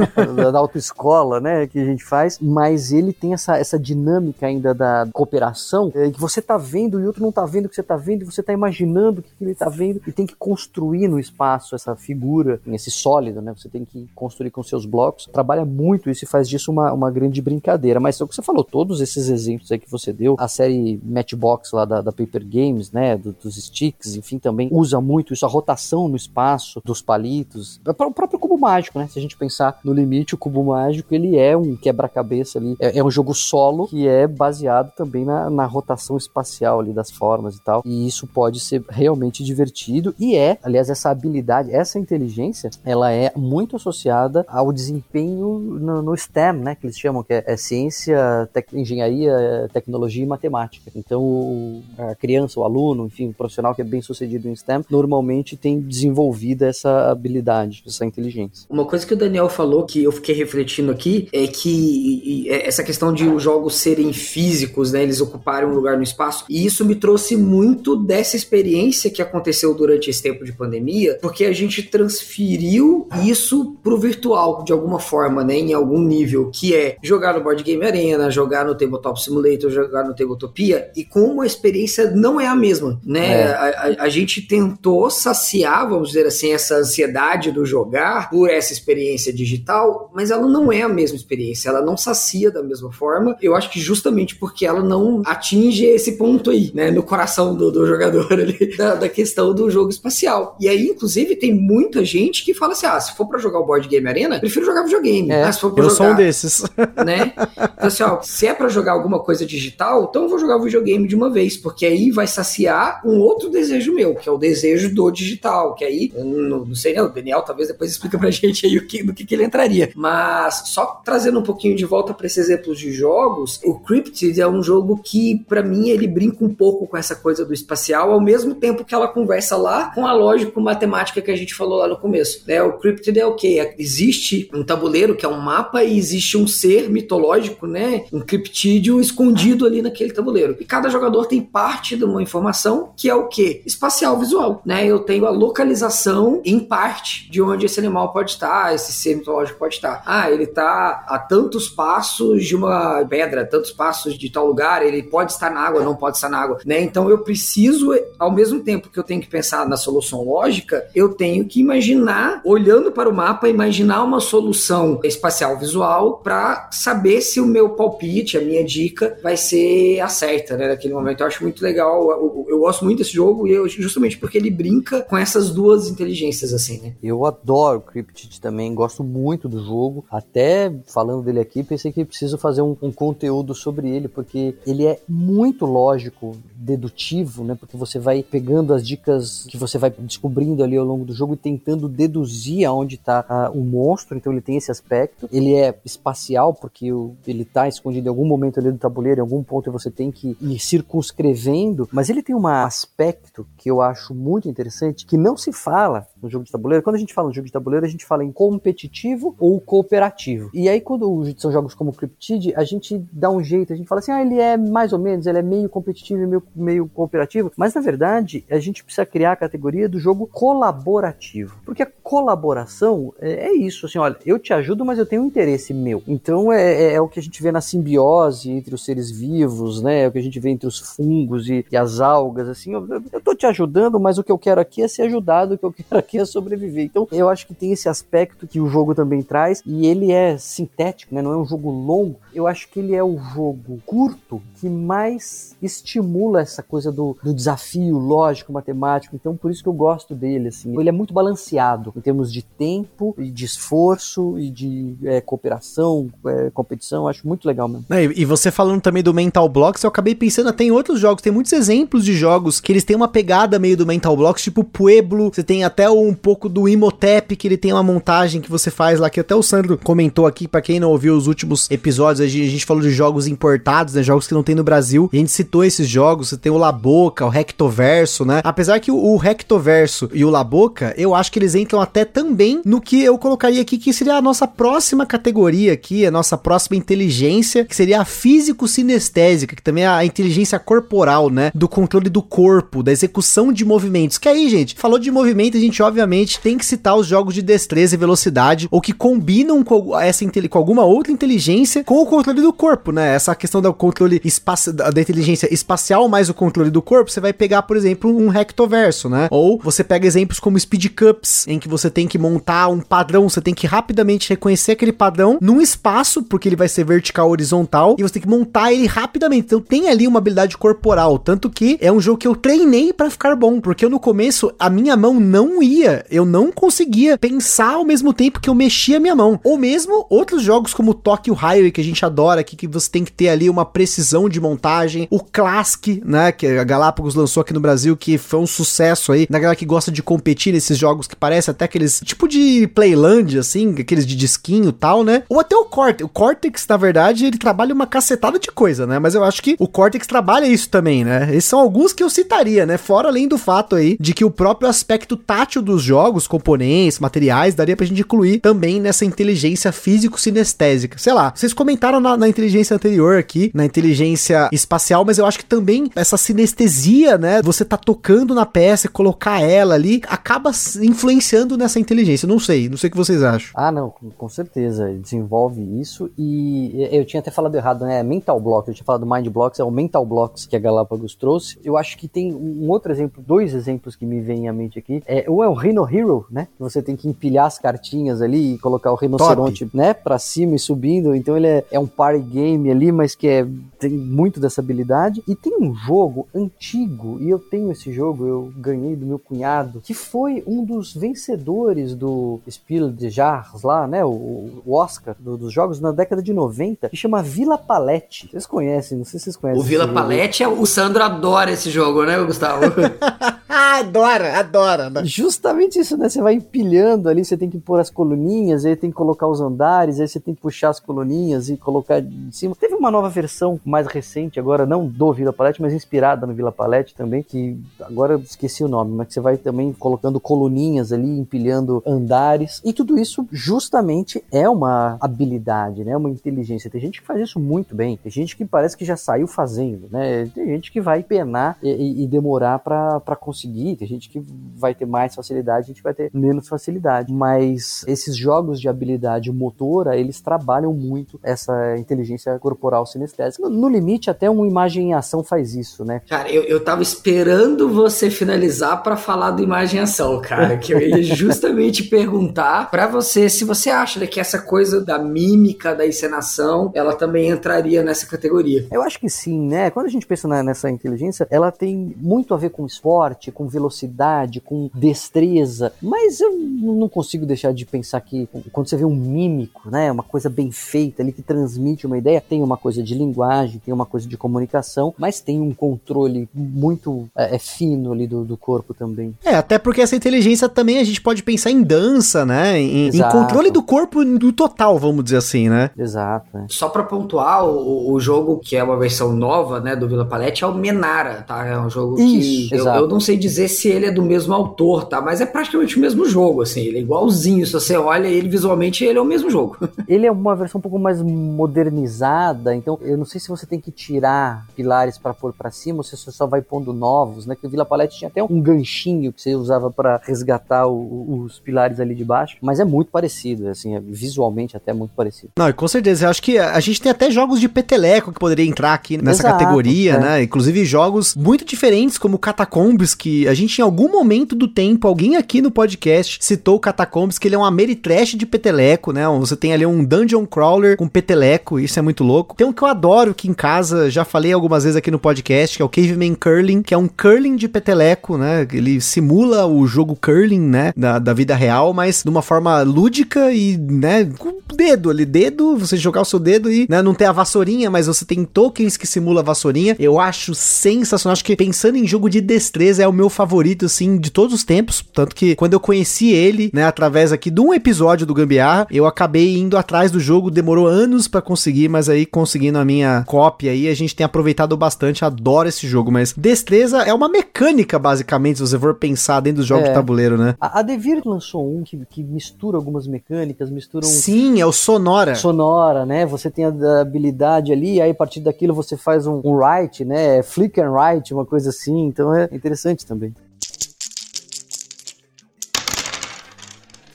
da autoescola, né? Que a gente faz, mas ele tem essa, essa dinâmica ainda da cooperação, é, que você tá vendo e o outro não tá vendo o que você tá vendo, e você tá imaginando o que, que ele tá vendo, e tem que construir no espaço essa figura, esse sólido, né? Você tem que construir com seus blocos. Trabalha muito isso e faz disso uma, uma grande brincadeira. Mas é o que você falou, todos esses exemplos aí que você deu, a série Matchbox lá da, da Paper Games, né? Do, dos sticks, enfim, também usa muito isso, a rotação no espaço dos palitos. O próprio cubo mágico, né? Se a gente pensar no limite, o cubo mágico ele é um quebra-cabeça ali, é, é, um jogo solo que é baseado também na, na rotação espacial ali das formas e tal. E isso pode ser realmente divertido e é, aliás, essa habilidade, essa inteligência, ela é muito associada ao desempenho no, no STEM, né? Que eles chamam que é, é ciência, tec, engenharia, tecnologia matemática. Então, a criança, o aluno, enfim, o profissional que é bem sucedido em STEM, normalmente tem desenvolvido essa habilidade, essa inteligência. Uma coisa que o Daniel falou que eu fiquei refletindo aqui é que é essa questão de os jogos serem físicos, né? Eles ocuparem um lugar no espaço. E isso me trouxe muito dessa experiência que aconteceu durante esse tempo de pandemia, porque a gente transferiu isso pro virtual de alguma forma, né? Em algum nível, que é jogar no Board Game Arena, jogar no Tabletop Simulator, jogar no Tabletopia, e como a experiência não é a mesma, né? É. A, a, a gente tentou saciar, vamos dizer assim, essa ansiedade do jogar por essa experiência digital, mas ela não é a mesma experiência, ela não sacia da mesma forma. Eu acho que justamente porque ela não atinge esse ponto aí, né, no coração do, do jogador ali, da, da, questão do jogo espacial. E aí, inclusive, tem muita gente que fala assim: ah, se for para jogar o board game arena, prefiro jogar videogame. É, ah, se for pra eu jogar, sou um desses. Né? Então, assim, ó, se é para jogar alguma coisa digital, então eu vou jogar videogame de uma vez, porque aí vai saciar um outro desejo meu, que é o desejo do digital, que aí, não, não sei, né, o Daniel talvez depois explica pra gente aí o que, no que, que ele entraria. Mas só trazendo um pouquinho de volta para esses exemplos de jogos, o Cryptid é um jogo que, para mim, ele brinca um pouco com essa coisa do espacial, ao mesmo tempo que ela conversa lá com a lógica matemática que a gente falou lá no começo. Né? O Cryptid é o quê? Existe um tabuleiro que é um mapa e existe um ser mitológico, né? Um criptídeo escondido ali naquele tabuleiro. E cada jogador tem parte de uma informação que é o quê? Espacial visual, né? Eu tenho a localização em parte de onde esse animal pode estar, esse ser mitológico pode estar. Ah, ele está a tantos passos de uma pedra, tantos passos de tal lugar, ele pode estar na água, não pode estar na água, né? Então eu preciso, ao mesmo tempo que eu tenho que pensar na solução lógica, eu tenho que imaginar, olhando para o mapa, imaginar uma solução espacial visual para saber se o meu palpite, a minha dica, vai ser acerta, né, naquele momento. Eu acho muito legal, eu, eu gosto muito desse jogo e eu, justamente porque ele brinca com essas duas inteligências, assim, né. Eu adoro Cryptid também, gosto muito do jogo, até falando dele aqui, pensei que preciso fazer um, um conteúdo sobre ele, porque ele é muito lógico, dedutivo, né, porque você vai pegando as dicas que você vai descobrindo ali ao longo do jogo e tentando deduzir aonde está o monstro, então ele tem esse aspecto. Ele é espacial, porque o, ele está escondido em algum momento ali do tabuleiro, em algum ponto você tem que ir circunscrevendo, mas ele tem um aspecto que eu acho muito interessante, que não se fala no jogo de tabuleiro. Quando a gente fala no jogo de tabuleiro, a gente fala em competitivo ou cooperativo. E aí, quando são jogos como Cryptid, a gente dá um jeito, a gente fala assim, ah, ele é mais ou menos, ele é meio competitivo e meio, meio cooperativo, mas na verdade, a gente precisa criar a categoria do jogo colaborativo. Porque a colaboração é, é isso, assim, olha, eu te ajudo, mas eu tenho um interesse meu. Então é, é, é, o que a gente vê na simbiose entre os seres vivos, né? É o que a gente vê entre os fungos e, e as algas, assim. Eu, eu tô te ajudando, mas o que eu quero aqui é ser ajudado, o que eu quero aqui é sobreviver. Então eu acho que tem esse aspecto que o jogo também traz e ele é sintético, né? Não é um jogo longo. Eu acho que ele é o jogo curto que mais estimula essa coisa do, do desafio lógico, matemático. Então por isso que eu gosto dele, assim. Ele é muito balanceado em termos de tempo e de esforço e de é, cooperação, é, competição. Acho muito legal mesmo. É, e você falando também do Mental Blocks, eu acabei pensando até em outros jogos. Tem muitos exemplos de jogos que eles têm uma pegada meio do Mental Blocks, tipo Pueblo. Você tem até um pouco do Imhotep, que ele tem uma montagem que você faz lá, que até o Sandro comentou aqui, para quem não ouviu os últimos episódios, a gente falou de jogos importados, né? Jogos que não tem no Brasil. E a gente citou esses jogos. Você tem o Laboca, o Rectoverso, né? Apesar que o, o Rectoverso e o Laboca, eu acho que eles entram até também no que eu colocaria aqui, que seria a nossa próxima categoria aqui, a nossa próxima inteligência, que seria a físico-sinestésica, que também é a inteligência corporal, né? Do controle do corpo, da execução de movimentos. Que aí, gente, falou de movimento, a gente obviamente tem que citar os jogos de destreza e velocidade, ou que combinam com, essa, com alguma outra inteligência com o controle do corpo, né? Essa questão do controle espacial, da inteligência espacial mais o controle do corpo, você vai pegar, por exemplo, um Rectoverso, né? Ou você pega exemplos como Speed Cups, em que você tem que montar um padrão, você tem que rapidamente reconhecer aquele padrão num espaço, porque ele vai ser vertical horizontal, e você tem que montar ele rapidamente. Então tem ali uma habilidade corporal, tanto que é um jogo que eu treinei para ficar bom, porque eu no começo a minha mão não ia, eu não conseguia pensar ao mesmo tempo que eu mexia a minha mão. Ou mesmo outros jogos como Tokyo Highway que a gente adora aqui que você tem que ter ali uma precisão de montagem, o Classic, né, que a Galápagos lançou aqui no Brasil, que foi um sucesso aí, na galera que gosta de competir nesses jogos que parece até aqueles tipo de Playland assim, aqueles de disquinho e tal, né? Ou até o Cortex. O Cortex, na verdade, ele trabalha uma cacetada de coisa, né? Mas eu acho que o Cortex trabalha isso também, né? Esses são alguns que eu citaria, né? Fora além do fato aí de que o próprio aspecto tátil dos jogos, componentes, materiais, daria pra gente incluir também nessa inteligência físico-sinestésica. Sei lá, vocês comentaram na, na inteligência anterior aqui, na inteligência espacial, mas eu acho que também essa sinestesia, né? Você tá tocando na peça, colocar ela ali, acaba influenciando nessa inteligência. não sei, não sei o que vocês acham. Ah, não, com certeza. Desenvolve isso e eu tinha até falado errado, né? Mental Block, eu tinha falado Mind Blocks, é o Mental Blocks que a Galápagos trouxe. Eu acho que tem um outro exemplo, dois exemplos que me vêm à mente aqui. É, é o Rhino Hero, né? Você tem que empilhar as cartinhas ali e colocar o rinoceronte, Top. né, pra cima e subindo. Então ele é, é um party game ali, mas que é, tem muito dessa habilidade. E tem um jogo antigo, e eu tenho esse jogo, eu ganhei do meu cunhado, que foi um dos vencedores do Spiel de Jars lá, né? O, o Oscar do, dos jogos na década de 90, que chama Vila Palette. Vocês conhecem, não sei se vocês conhecem. O Vila Palette, é, o Sandro adora esse jogo, né, Gustavo? adora, adora. Né? Justamente isso, né? Você vai empilhando ali, você tem que pôr as coluninhas, aí tem que colocar os andares, aí você tem que puxar as coluninhas e colocar em cima. Teve uma nova versão mais recente agora, não do Vila Palette, mas inspirada no Vila Palette também, que agora eu esqueci o nome, mas que você vai também colocando coluninhas ali, empilhando andares. E tudo isso justamente é uma habilidade, né? Uma inteligência. Tem gente que faz isso muito bem, tem gente que parece que já saiu fazendo, né? Tem gente que vai penar e, e demorar para conseguir conseguir, tem gente que vai ter mais facilidade, a gente vai ter menos facilidade. Mas esses jogos de habilidade motora, eles trabalham muito essa inteligência corporal sinestésica. No, no limite, até uma imagem em ação faz isso, né? Cara, eu, eu tava esperando você finalizar para falar do imagem em ação, cara, que eu ia justamente perguntar para você se você acha né, que essa coisa da mímica, da encenação, ela também entraria nessa categoria. Eu acho que sim, né? Quando a gente pensa nessa inteligência, ela tem muito a ver com esporte, com velocidade, com destreza, mas eu não consigo deixar de pensar que quando você vê um mímico, né, uma coisa bem feita ali que transmite uma ideia, tem uma coisa de linguagem, tem uma coisa de comunicação, mas tem um controle muito é, é fino ali do, do corpo também. É, até porque essa inteligência também a gente pode pensar em dança, né, em, em controle do corpo do total, vamos dizer assim, né? Exato. É. Só para pontuar, o, o, jogo que é uma versão nova, né, do Vila Palette é o Menara, tá? É um jogo Isso, que eu, eu, não sei dizer se ele é do mesmo autor, tá? Mas é praticamente o mesmo jogo, assim, ele é igualzinho. Se você olha ele visualmente, ele é o mesmo jogo. ele é uma versão um pouco mais modernizada, então eu não sei se você tem que tirar pilares para pôr para cima ou se você só vai pondo novos, né? Que o Vila Palette tinha até um ganchinho que você usava para resgatar o, os pilares ali de baixo, mas é muito parecido, assim, é visualmente até muito parecido. Não, com certeza, eu acho que a gente tem até jogos de peteleco que poderia entrar aqui nessa Exato, categoria, é. né? Inclusive jogos muito diferentes como Catacombs, que a gente em algum momento do tempo, alguém aqui no podcast citou o Catacombs, que ele é um Ameritrash de peteleco, né? Você tem ali um dungeon crawler com peteleco, isso é muito louco. Tem um que eu adoro que em casa, já falei algumas vezes aqui no podcast, que é o Caveman Curling, que é um curling de peteleco, né? Ele simula o jogo curling, né? Da, da vida real, mas de uma forma lúdica e, né? Com dedo ali, dedo, você jogar o seu dedo e, né? Não ter a vassourinha, mas você tem tokens que simula a vassourinha. Eu acho sensacional. Acho que pensando em jogo de destreza é o meu favorito, assim, de todos os tempos. Tanto que quando eu conheci ele, né? Através aqui de um episódio do Gambiarra, eu acabei indo atrás do jogo, demorou anos para conseguir, mas aí conseguindo a minha cópia aí, a gente tem aproveitado bastante, adoro esse jogo, mas destreza é uma mecânica, basicamente, se você for pensar dentro dos jogos é. de tabuleiro, né? A, a Devir lançou um que, que mistura algumas mecânicas, mistura um... Sim, é o Sonora. Sonora, né? Você tem a habilidade ali, aí a partir daquilo você faz um, um write, né? Flick and write, uma coisa assim, então é interessante também.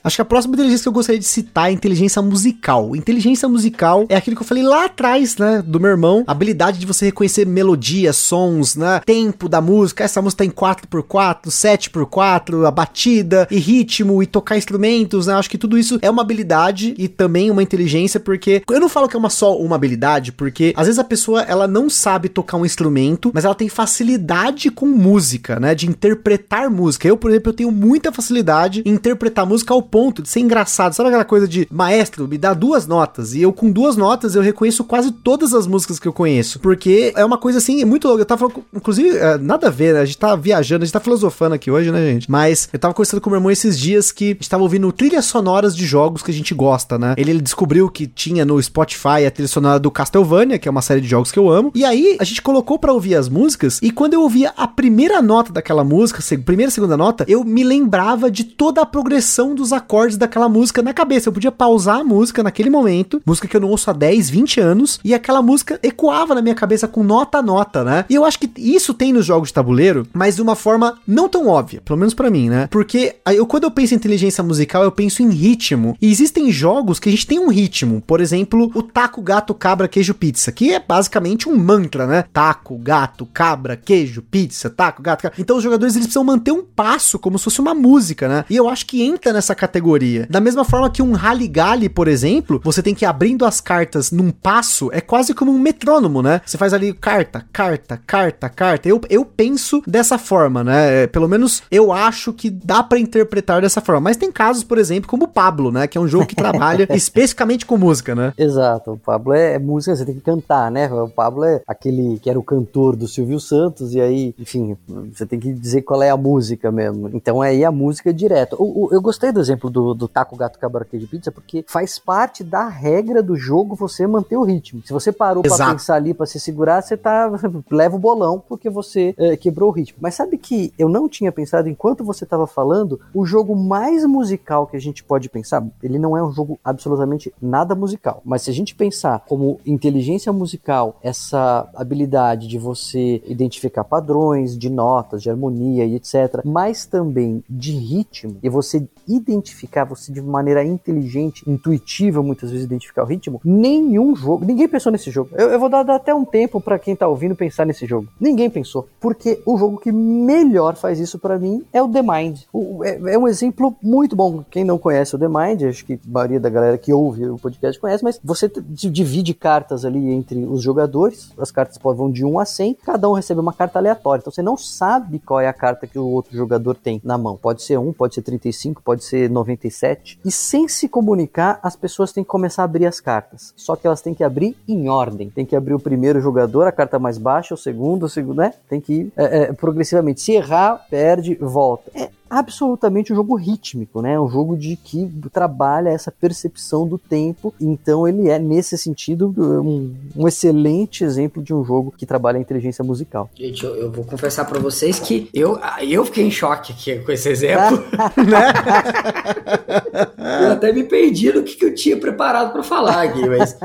Acho que a próxima inteligência que eu gostaria de citar é inteligência musical. Inteligência musical é aquilo que eu falei lá atrás, né, do meu irmão, a habilidade de você reconhecer melodias, sons, né, tempo da música, essa música tá em 4x4, 7x4, a batida e ritmo e tocar instrumentos, né? Acho que tudo isso é uma habilidade e também uma inteligência, porque eu não falo que é uma só uma habilidade, porque às vezes a pessoa ela não sabe tocar um instrumento, mas ela tem facilidade com música, né, de interpretar música. Eu, por exemplo, eu tenho muita facilidade em interpretar música ao ponto de ser engraçado. Sabe aquela coisa de maestro, me dá duas notas. E eu, com duas notas, eu reconheço quase todas as músicas que eu conheço. Porque é uma coisa assim, muito louca. Eu tava falando, inclusive, é, nada a ver, né? A gente tá viajando, a gente tá filosofando aqui hoje, né, gente? Mas eu tava conversando com meu irmão esses dias que a gente tava ouvindo trilhas sonoras de jogos que a gente gosta, né? Ele, ele descobriu que tinha no Spotify a trilha sonora do Castlevania, que é uma série de jogos que eu amo. E aí a gente colocou para ouvir as músicas. E quando eu ouvia a primeira nota daquela música, primeira e segunda nota, eu me lembrava de toda a progressão dos acordes acordes daquela música na cabeça. Eu podia pausar a música naquele momento, música que eu não ouço há 10, 20 anos, e aquela música ecoava na minha cabeça com nota a nota, né? E eu acho que isso tem nos jogos de tabuleiro, mas de uma forma não tão óbvia, pelo menos para mim, né? Porque eu, quando eu penso em inteligência musical, eu penso em ritmo. E existem jogos que a gente tem um ritmo. Por exemplo, o taco, gato, cabra, queijo, pizza, que é basicamente um mantra, né? Taco, gato, cabra, queijo, pizza, taco, gato, cabra. Então os jogadores eles precisam manter um passo como se fosse uma música, né? E eu acho que entra nessa categoria categoria. Da mesma forma que um rally por exemplo, você tem que ir abrindo as cartas num passo, é quase como um metrônomo, né? Você faz ali carta, carta, carta, carta. Eu, eu penso dessa forma, né? É, pelo menos eu acho que dá para interpretar dessa forma. Mas tem casos, por exemplo, como o Pablo, né? Que é um jogo que trabalha especificamente com música, né? Exato. O Pablo é, é música, você tem que cantar, né? O Pablo é aquele que era o cantor do Silvio Santos, e aí, enfim, você tem que dizer qual é a música mesmo. Então aí a música é direto. eu gostei do exemplo exemplo do, do taco gato cabarete de pizza, porque faz parte da regra do jogo você manter o ritmo. Se você parou para pensar ali para se segurar, você tá leva o bolão porque você é, quebrou o ritmo. Mas sabe que eu não tinha pensado enquanto você estava falando, o jogo mais musical que a gente pode pensar, ele não é um jogo absolutamente nada musical, mas se a gente pensar como inteligência musical, essa habilidade de você identificar padrões de notas, de harmonia e etc, mas também de ritmo e você identificar, você de maneira inteligente, intuitiva, muitas vezes identificar o ritmo, nenhum jogo, ninguém pensou nesse jogo. Eu, eu vou dar, dar, até um tempo para quem tá ouvindo pensar nesse jogo. Ninguém pensou, porque o jogo que melhor faz isso para mim é o The Mind. O, é, é, um exemplo muito bom. Quem não conhece o The Mind, acho que a maioria da galera que ouve o podcast conhece, mas você divide cartas ali entre os jogadores, as cartas vão de 1 a 100, cada um recebe uma carta aleatória. Então você não sabe qual é a carta que o outro jogador tem na mão. Pode ser 1, pode ser 35, pode pode ser 97. E sem se comunicar, as pessoas têm que começar a abrir as cartas. Só que elas têm que abrir em ordem. Tem que abrir o primeiro jogador, a carta mais baixa, o segundo, o segundo, né? Tem que ir é, é, progressivamente. Se errar, perde, volta. É absolutamente um jogo rítmico, né? Um jogo de que trabalha essa percepção do tempo. Então ele é nesse sentido um, um excelente exemplo de um jogo que trabalha a inteligência musical. Gente, eu, eu vou confessar para vocês que eu, eu fiquei em choque aqui com esse exemplo. né? Até me perdi no que, que eu tinha preparado para falar aqui, mas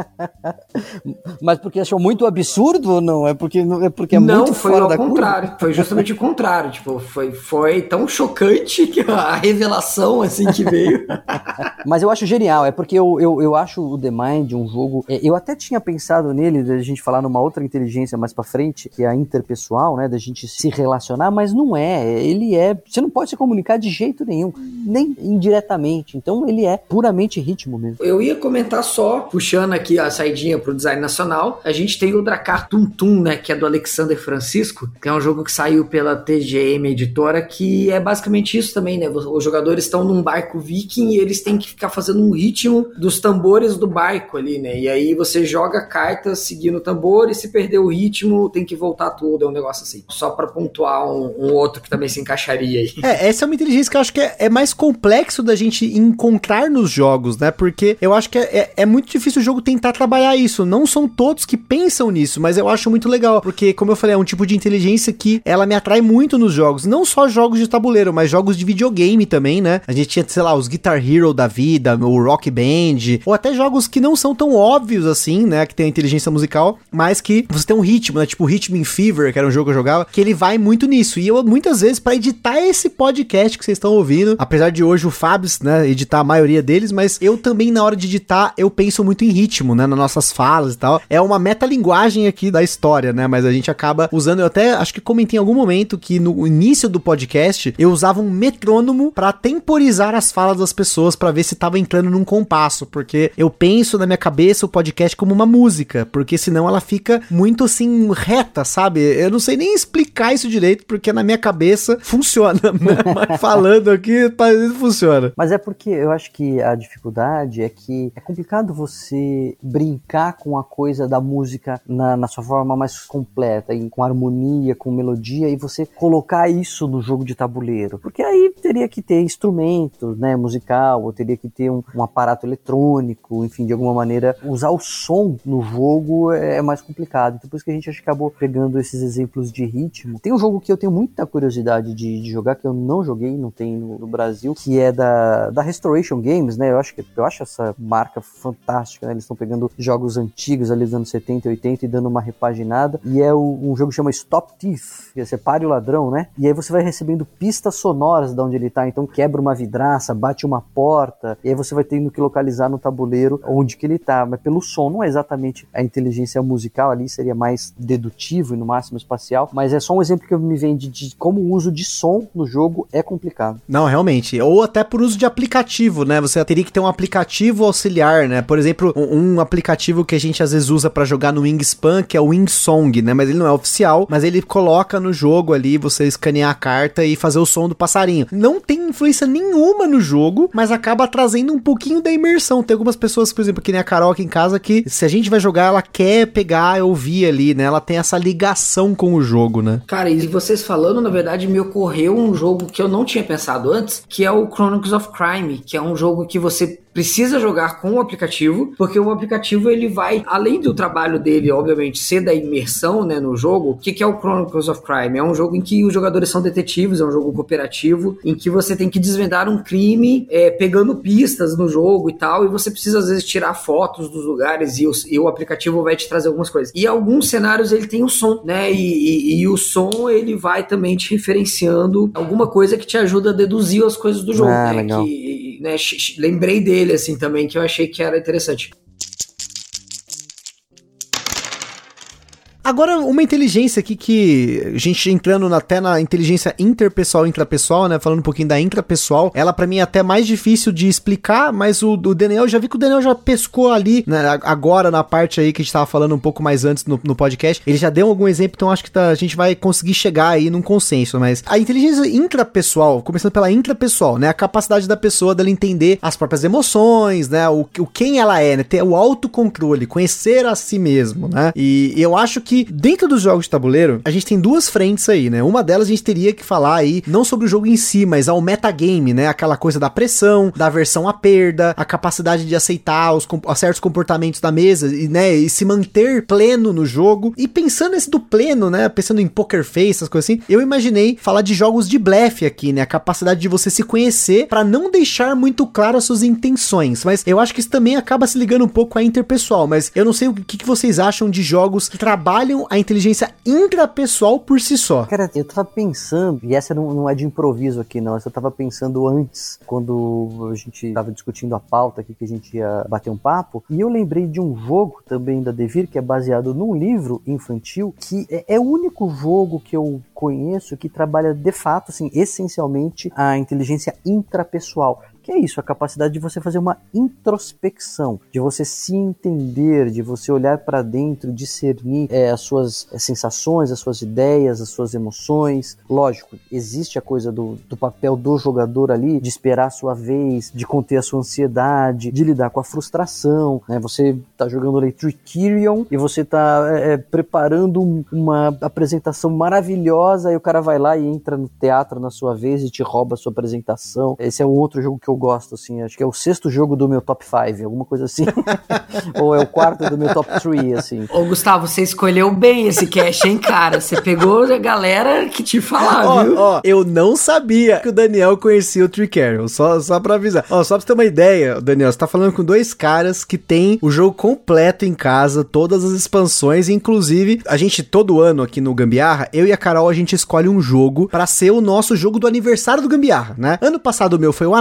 mas porque achou muito absurdo ou não? É porque é porque é não, muito foi fora ao contrário. Curva? Foi justamente o contrário. Tipo, foi foi tão chocante que a revelação assim que veio. Mas eu acho genial, é porque eu, eu, eu acho o The Mind um jogo. É, eu até tinha pensado nele, da gente falar numa outra inteligência mais pra frente, que é a interpessoal, né? Da gente se relacionar, mas não é. Ele é. Você não pode se comunicar de jeito nenhum, nem indiretamente. Então ele é puramente ritmo mesmo. Eu ia comentar só, puxando aqui a saidinha pro design nacional, a gente tem o Dracar Tum Tum, né? Que é do Alexander Francisco, que é um jogo que saiu pela TGM Editora, que é basicamente isso também, né? Os jogadores estão num barco viking e eles têm que ficar fazendo um ritmo dos tambores do barco ali, né? E aí você joga cartas seguindo o tambor e se perder o ritmo tem que voltar tudo, é um negócio assim. Só para pontuar um, um, outro que também se encaixaria aí. É, essa é uma inteligência que eu acho que é, é mais complexo da gente encontrar nos jogos, né? Porque eu acho que é, é, é muito difícil o jogo tentar trabalhar isso. Não são todos que pensam nisso, mas eu acho muito legal. Porque, como eu falei, é um tipo de inteligência que ela me atrai muito nos jogos. Não só jogos de tabuleiro, mas jogos de videogame também, né? A gente tinha, sei lá, os Guitar Hero da vida, o Rock Band, ou até jogos que não são tão óbvios assim, né? Que tem a inteligência musical, mas que você tem um ritmo, né? Tipo Rhythm Fever, que era um jogo que eu jogava, que ele vai muito nisso. E eu, muitas vezes, para editar esse podcast que vocês estão ouvindo, apesar de hoje o Fábio, né, editar a maioria deles, mas eu também, na hora de editar, eu penso muito em ritmo, né? Nas nossas falas e tal. É uma metalinguagem aqui da história, né? Mas a gente acaba usando, eu até acho que comentei em algum momento que no início do podcast eu usava um metrônomo para temporizar as falas das pessoas para ver se tava entrando num compasso, porque eu penso na minha cabeça o podcast como uma música, porque senão ela fica muito assim reta, sabe? Eu não sei nem explicar isso direito, porque na minha cabeça funciona, né? mas falando aqui funciona. Mas é porque eu acho que a dificuldade é que é complicado você brincar com a coisa da música na, na sua forma mais completa, com harmonia, com melodia, e você colocar isso no jogo de tabuleiro. Porque aí teria que ter instrumentos, né, musical, ou teria que ter um, um, aparato eletrônico, enfim, de alguma maneira, usar o som no jogo é, é mais complicado. Então por isso que a gente acabou pegando esses exemplos de ritmo. Tem um jogo que eu tenho muita curiosidade de, de jogar, que eu não joguei, não tem no, no, Brasil, que é da, da Restoration Games, né, eu acho, que, eu acho essa marca fantástica, né, eles estão pegando jogos antigos ali dos anos 70 e 80 e dando uma repaginada, e é o, um jogo que chama Stop Thief, que é Separe o Ladrão, né, e aí você vai recebendo pistas sonoras de onde ele está. Então quebra uma vidraça, bate uma porta, e aí você vai tendo que localizar no tabuleiro onde que ele está. Mas pelo som, não é exatamente a inteligência musical ali, seria mais dedutivo e no máximo espacial. Mas é só um exemplo que me vem de, de como o uso de som no jogo é complicado. Não, realmente. Ou até por uso de aplicativo, né? Você teria que ter um aplicativo auxiliar, né? Por exemplo, um, um aplicativo que a gente às vezes usa para jogar no Wingspan, que é o Wingsong, né? Mas ele não é oficial, mas ele coloca no jogo ali você escanear a carta e fazer o som do passarinho. Não tem influência nenhuma no jogo, mas acaba trazendo um pouquinho da imersão. Tem algumas pessoas, por exemplo, que nem a Carol aqui em casa, que se a gente vai jogar, ela quer pegar ouvir ali, né? Ela tem essa ligação com o jogo, né? Cara, e vocês falando, na verdade, me ocorreu um jogo que eu não tinha pensado antes, que é o Chronicles of Crime, que é um jogo que você precisa jogar com o aplicativo, porque o aplicativo ele vai, além do trabalho dele, obviamente, ser da imersão né, no jogo, o que, que é o Chronicles of Crime? É um jogo em que os jogadores são detetives, é um jogo cooperativo, em que você tem que desvendar um crime é, pegando pistas no jogo e tal, e você precisa às vezes tirar fotos dos lugares e o, e o aplicativo vai te trazer algumas coisas. E alguns cenários ele tem o som, né? E, e, e, o som ele vai também te referenciando alguma coisa que te ajuda a deduzir as coisas do jogo, ah, né? Que, né? Lembrei dele dele, assim, também, que eu achei que era interessante. Agora, uma inteligência aqui que a gente entrando até na inteligência interpessoal e intrapessoal, né? Falando um pouquinho da intrapessoal, ela para mim é até mais difícil de explicar, mas o, o Daniel, já vi que o Daniel já pescou ali, né? Agora na parte aí que a gente tava falando um pouco mais antes no, no podcast, ele já deu algum exemplo, então acho que tá, a gente vai conseguir chegar aí num consenso, mas a inteligência intrapessoal, começando pela intrapessoal, né? A capacidade da pessoa dela entender as próprias emoções, né? O, o quem ela é, né? Ter o autocontrole, conhecer a si mesmo, né? E eu acho que dentro dos jogos de tabuleiro, a gente tem duas frentes aí, né? Uma delas a gente teria que falar aí, não sobre o jogo em si, mas ao metagame, né? Aquela coisa da pressão, da aversão à perda, a capacidade de aceitar os certos comportamentos da mesa e, né, e se manter pleno no jogo. E pensando nesse do pleno, né? Pensando em poker face, essas coisas assim, eu imaginei falar de jogos de blefe aqui, né? A capacidade de você se conhecer para não deixar muito claro as suas intenções. Mas eu acho que isso também acaba se ligando um pouco a interpessoal. Mas eu não sei o que, que vocês acham de jogos que trabalham trabalham a inteligência intrapessoal por si só. Cara, eu tava pensando, e essa não, não é de improviso aqui, não. Essa eu tava pensando antes, quando a gente tava discutindo a pauta aqui que a gente ia bater um papo, e eu lembrei de um jogo também da Devir, que é baseado num livro infantil, que é, é o único jogo que eu conheço que trabalha de fato, assim, essencialmente a inteligência intrapessoal que é isso, a capacidade de você fazer uma introspecção, de você se entender, de você olhar para dentro, discernir é, as suas sensações, as suas ideias, as suas emoções. Lógico, existe a coisa do, do papel do jogador ali, de esperar a sua vez, de conter a sua ansiedade, de lidar com a frustração. Né? Você está jogando ali Tricerion e você está é, é, preparando uma apresentação maravilhosa e o cara vai lá e entra no teatro na sua vez e te rouba a sua apresentação. Esse é um outro jogo que eu gosto, assim. Acho que é o sexto jogo do meu top 5, alguma coisa assim. Ou é o quarto do meu top 3, assim. Ô, Gustavo, você escolheu bem esse cast, hein, cara? Você pegou a galera que te falava, viu? Ó, eu não sabia que o Daniel conhecia o Tricarion, só, só pra avisar. Ó, só pra você ter uma ideia, Daniel, você tá falando com dois caras que tem o jogo completo em casa, todas as expansões, inclusive, a gente, todo ano aqui no Gambiarra, eu e a Carol, a gente escolhe um jogo para ser o nosso jogo do aniversário do Gambiarra, né? Ano passado o meu foi o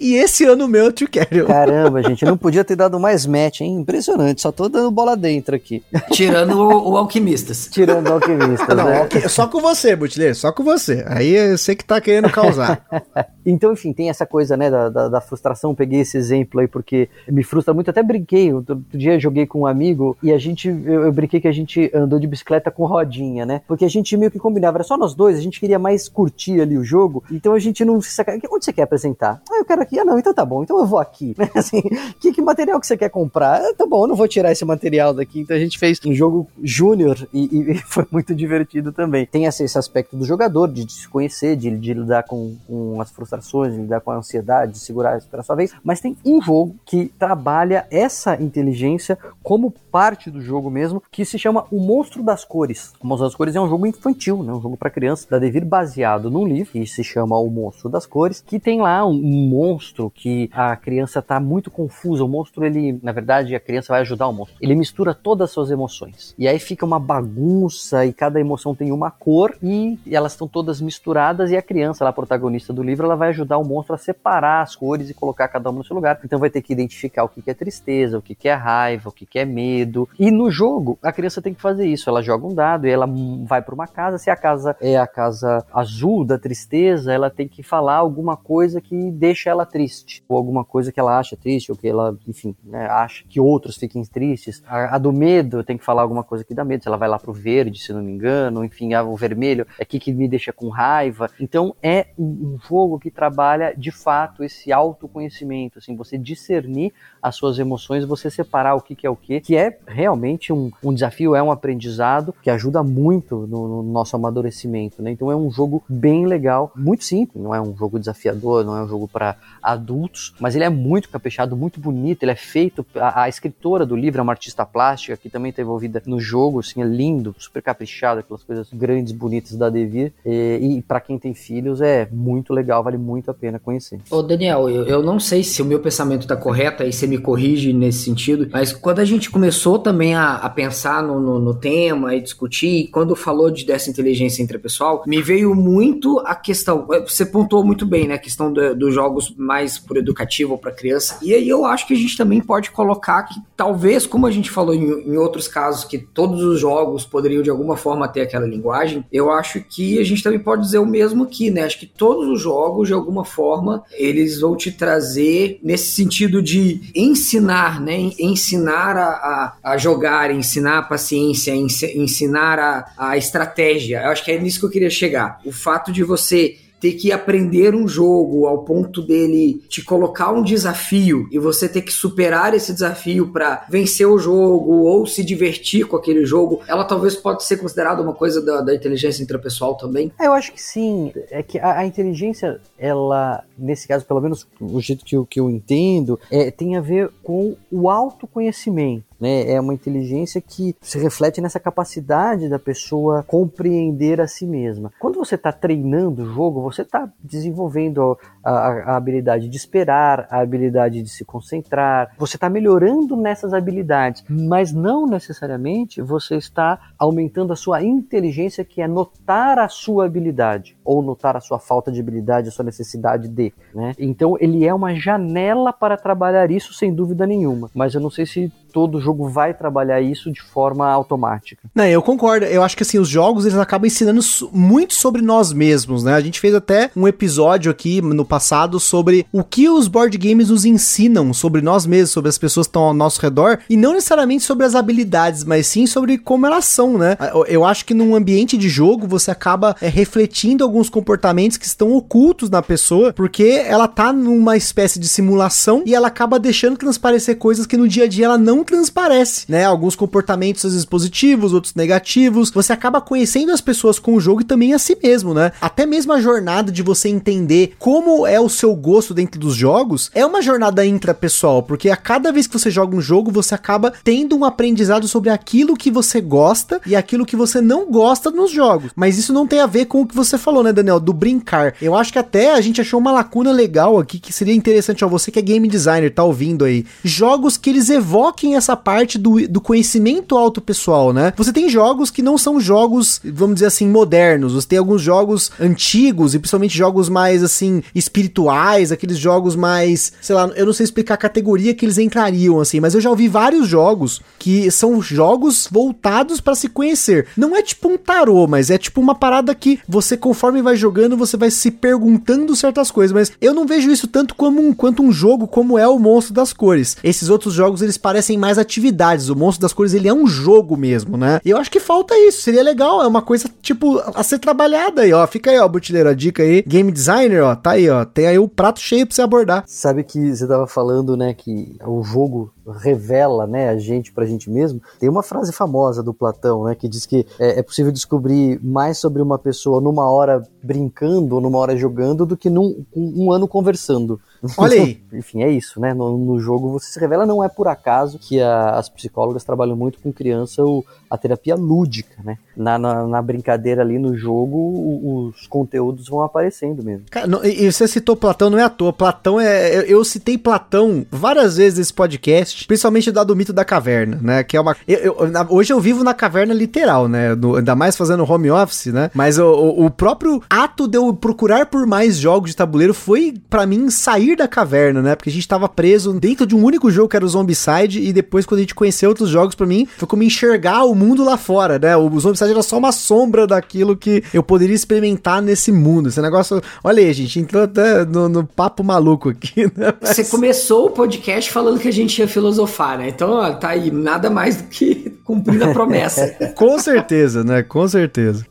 E esse ano o meu é Tio Carrion. Caramba, gente, não podia ter dado mais match, hein? Impressionante, só tô dando bola dentro aqui. Tirando o, o Alquimistas. Tirando o Alquimistas, não, né? Só com você, Butler, só com você. Aí eu sei que tá querendo causar. então, enfim, tem essa coisa, né, da, da, da, frustração. Peguei esse exemplo aí porque me frustra muito. Até brinquei, outro dia joguei com um amigo e a gente, eu, eu brinquei que a gente andou de bicicleta com rodinha, né? Porque a gente meio que combinava, era só nós dois, a gente queria mais curtir ali o jogo, então a gente não se saca... Onde você quer apresentar? Ah, eu quero aqui. Ah, não, então tá bom, então eu vou aqui. Assim, que, que material que você quer comprar? Ah, tá bom, eu não vou tirar esse material daqui. Então a gente fez um jogo júnior e, e, foi muito divertido também. Tem esse, esse aspecto do jogador, de, se conhecer, de, de lidar com, com, as frustrações, de lidar com a ansiedade, de segurar a sua vez. Mas tem um jogo que trabalha essa inteligência como parte do jogo mesmo, que se chama O Monstro das Cores. O Monstro das Cores é um jogo infantil, né? um jogo para criança, da Devir baseado num livro que se chama O Monstro das Cores, que tem lá um monstro que a criança tá muito confusa. O monstro, ele, na verdade, a criança vai ajudar o monstro. Ele mistura todas as suas emoções. E aí fica uma bagunça e cada emoção tem uma cor e elas estão todas misturadas e a criança, ela, a protagonista do livro, ela vai ajudar o monstro a separar as cores e colocar cada uma no seu lugar. Então vai ter que identificar o que é tristeza, o que é raiva, o que é medo. E no jogo, a criança tem que fazer isso. Ela joga um dado e ela vai para uma casa. Se a casa é a casa azul da tristeza, ela tem que falar alguma coisa que deixa deixa ela triste, ou alguma coisa que ela acha triste, ou que ela, enfim, né, acha que outros fiquem tristes. A, a, do medo tem que falar alguma coisa que dá medo, se ela vai lá pro verde, se não me engano, enfim, a, o vermelho é aqui que me deixa com raiva. Então é um jogo que trabalha de fato esse autoconhecimento, assim, você discernir as suas emoções, você separar o que, que é o que, que é realmente um, um desafio, é um aprendizado que ajuda muito no, no nosso amadurecimento, né? Então é um jogo bem legal, muito simples, não é um jogo desafiador, não é um jogo para adultos, mas ele é muito caprichado, muito bonito, ele é feito, a, a, escritora do livro é uma artista plástica que também está envolvida no jogo, assim, é lindo, super caprichado, aquelas coisas grandes, bonitas da Devir, e, e para quem tem filhos é muito legal, vale muito a pena conhecer. Ô Daniel, eu, eu não sei se o meu pensamento está correto, aí você me corrige nesse sentido, mas quando a gente começou também a, a pensar no, no, no, tema e discutir, quando falou de dessa inteligência intrapessoal, me veio muito a questão, você pontuou muito bem, né, a questão do, dos mais por educativo para criança, e aí eu acho que a gente também pode colocar que talvez, como a gente falou em, em outros casos, que todos os jogos poderiam de alguma forma ter aquela linguagem, eu acho que a gente também pode dizer o mesmo aqui, né, acho que todos os jogos, de alguma forma, eles vão te trazer nesse sentido de ensinar, né, ensinar a, a, a jogar, ensinar a paciência, ensinar a, a estratégia, eu acho que é nisso que eu queria chegar, o fato de você ter que aprender um jogo ao ponto dele te colocar um desafio e você ter que superar esse desafio para vencer o jogo ou se divertir com aquele jogo, ela talvez pode ser considerada uma coisa da, da inteligência intrapessoal também? É, eu acho que sim. É que a, a, inteligência, ela, nesse caso, pelo menos o jeito que eu, que eu entendo, é, tem a ver com o autoconhecimento. Né? É uma inteligência que se reflete nessa capacidade da pessoa compreender a si mesma. Quando você está treinando o jogo, você está desenvolvendo a, a, a, habilidade de esperar, a habilidade de se concentrar, você está melhorando nessas habilidades, mas não necessariamente você está aumentando a sua inteligência, que é notar a sua habilidade, ou notar a sua falta de habilidade, a sua necessidade de. Né? Então ele é uma janela para trabalhar isso sem dúvida nenhuma, mas eu não sei se todo jogo vai trabalhar isso de forma automática. Não, eu concordo. Eu acho que assim, os jogos eles acabam ensinando muito sobre nós mesmos, né? A gente fez até um episódio aqui no passado sobre o que os board games nos ensinam sobre nós mesmos, sobre as pessoas que estão ao nosso redor, e não necessariamente sobre as habilidades, mas sim sobre como elas são, né? Eu acho que num ambiente de jogo você acaba é, refletindo alguns comportamentos que estão ocultos na pessoa, porque ela tá numa espécie de simulação e ela acaba deixando transparecer coisas que no dia a dia ela não transparece, né? Alguns comportamentos às vezes positivos, outros negativos. Você acaba conhecendo as pessoas com o jogo e também a si mesmo, né? Até mesmo a jornada de você entender como é o seu gosto dentro dos jogos é uma jornada intrapessoal, porque a cada vez que você joga um jogo, você acaba tendo um aprendizado sobre aquilo que você gosta e aquilo que você não gosta nos jogos. Mas isso não tem a ver com o que você falou, né, Daniel? Do brincar. Eu acho que até a gente achou uma lacuna legal aqui que seria interessante, ó, você que é game designer, tá ouvindo aí. Jogos que eles evoquem essa parte do, do conhecimento autopessoal, né? Você tem jogos que não são jogos, vamos dizer assim, modernos. Você tem alguns jogos antigos e principalmente jogos mais, assim, espirituais, aqueles jogos mais, sei lá, eu não sei explicar a categoria que eles entrariam, assim, mas eu já ouvi vários jogos que são jogos voltados para se conhecer. Não é tipo um tarô, mas é tipo uma parada que você, conforme vai jogando, você vai se perguntando certas coisas, mas eu não vejo isso tanto como um, quanto um jogo como é o Monstro das Cores. Esses outros jogos, eles parecem mais atividades. O Monstro das Cores, ele é um jogo mesmo, né? E eu acho que falta isso. Seria legal, é uma coisa, tipo, a ser trabalhada aí, ó. Fica aí, ó, Butileiro, a dica aí. Game designer, ó, tá aí, ó. Tem aí o prato cheio pra você abordar. Sabe que você tava falando, né, que o jogo revela, né, a gente pra gente mesmo. Tem uma frase famosa do Platão, né, que diz que é, é possível descobrir mais sobre uma pessoa numa hora brincando ou numa hora jogando do que num um ano conversando. Olha aí. Enfim, é isso, né? No, no, jogo você se revela, não é por acaso que a, as psicólogas trabalham muito com criança o, a terapia lúdica, né? Na, na, na brincadeira ali no jogo, os conteúdos vão aparecendo mesmo. Cara, não, e você citou Platão, não é à toa. Platão é. Eu, eu, citei Platão várias vezes nesse podcast, principalmente da do mito da caverna, né? Que é uma. Eu, eu, na, hoje eu vivo na caverna literal, né? No, ainda mais fazendo home office, né? Mas o, o, o próprio ato de eu procurar por mais jogos de tabuleiro foi, para mim, sair da caverna, né? Porque a gente tava preso dentro de um único jogo que era o Zombicide, e depois, quando a gente conheceu outros jogos, para mim, foi como enxergar o mundo lá fora, né? O Zombicide personagem era só uma sombra daquilo que eu poderia experimentar nesse mundo. Esse negócio. Olha aí, gente entrou até no, no papo maluco aqui, né? Mas... Você começou o podcast falando que a gente ia filosofar, né? Então, ó, tá aí, nada mais do que cumprindo a promessa. Com certeza, né? Com certeza.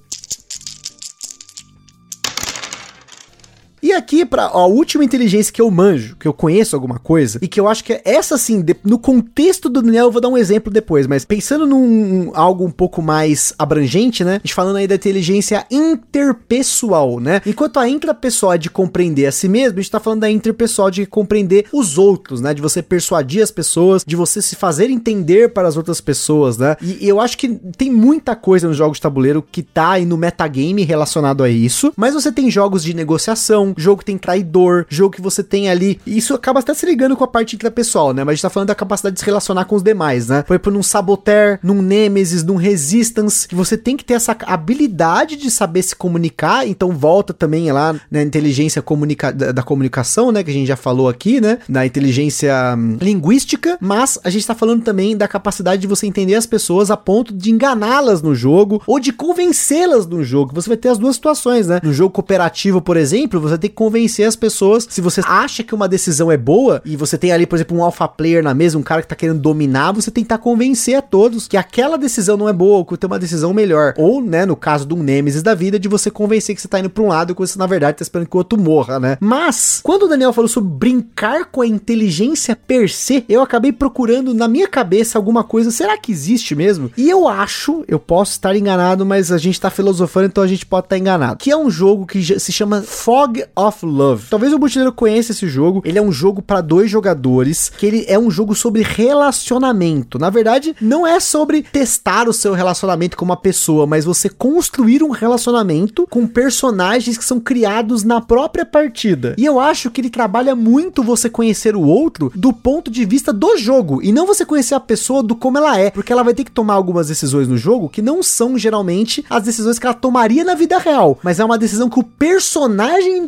Aqui, para a última inteligência que eu manjo, que eu conheço alguma coisa, e que eu acho que é essa de, no contexto do Daniel, eu vou dar um exemplo depois, mas pensando num algo um pouco mais abrangente, né? A gente falando aí da inteligência interpessoal, né? Enquanto a intrapessoal é de compreender a si mesmo, a gente tá falando da interpessoal de compreender os outros, né? De você persuadir as pessoas, de você se fazer entender para as outras pessoas, né? E, e eu acho que tem muita coisa nos jogos de tabuleiro que tá aí no metagame relacionado a isso, mas você tem jogos de negociação, jogo que tem traidor, jogo que você tem ali. Isso acaba até se ligando com a parte pessoal, né? Mas a gente tá falando da capacidade de se relacionar com os demais, né? Foi por num Saboteur, num Nemesis, num Resistance, que você tem que ter essa habilidade de saber se comunicar. Então volta também lá na inteligência comunica da, da comunicação, né? Que a gente já falou aqui, né? Na inteligência hum, linguística. Mas a gente tá falando também da capacidade de você entender as pessoas a ponto de enganá-las no jogo ou de convencê-las no jogo. Você vai ter as duas situações, né? No jogo cooperativo, por exemplo, você tem convencer as pessoas. Se você acha que uma decisão é boa e você tem ali, por exemplo, um alpha player na mesa, um cara que tá querendo dominar, você tentar convencer a todos que aquela decisão não é boa, ou que tem uma decisão melhor. Ou, né, no caso de um Nemesis da vida, de você convencer que você tá indo pra um lado e você, na verdade, tá esperando que o outro morra, né? Mas, quando o Daniel falou sobre brincar com a inteligência per se, eu acabei procurando na minha cabeça alguma coisa. Será que existe mesmo? E eu acho, eu posso estar enganado, mas a gente tá filosofando, então a gente pode estar enganado. Que é um jogo que se chama Fog of Love. Talvez o Butileiro conheça esse jogo. Ele é um jogo para dois jogadores, que ele é um jogo sobre relacionamento. Na verdade, não é sobre testar o seu relacionamento com uma pessoa, mas você construir um relacionamento com personagens que são criados na própria partida. E eu acho que ele trabalha muito você conhecer o outro do ponto de vista do jogo e não você conhecer a pessoa do como ela é, porque ela vai ter que tomar algumas decisões no jogo que não são geralmente as decisões que ela tomaria na vida real, mas é uma decisão que o personagem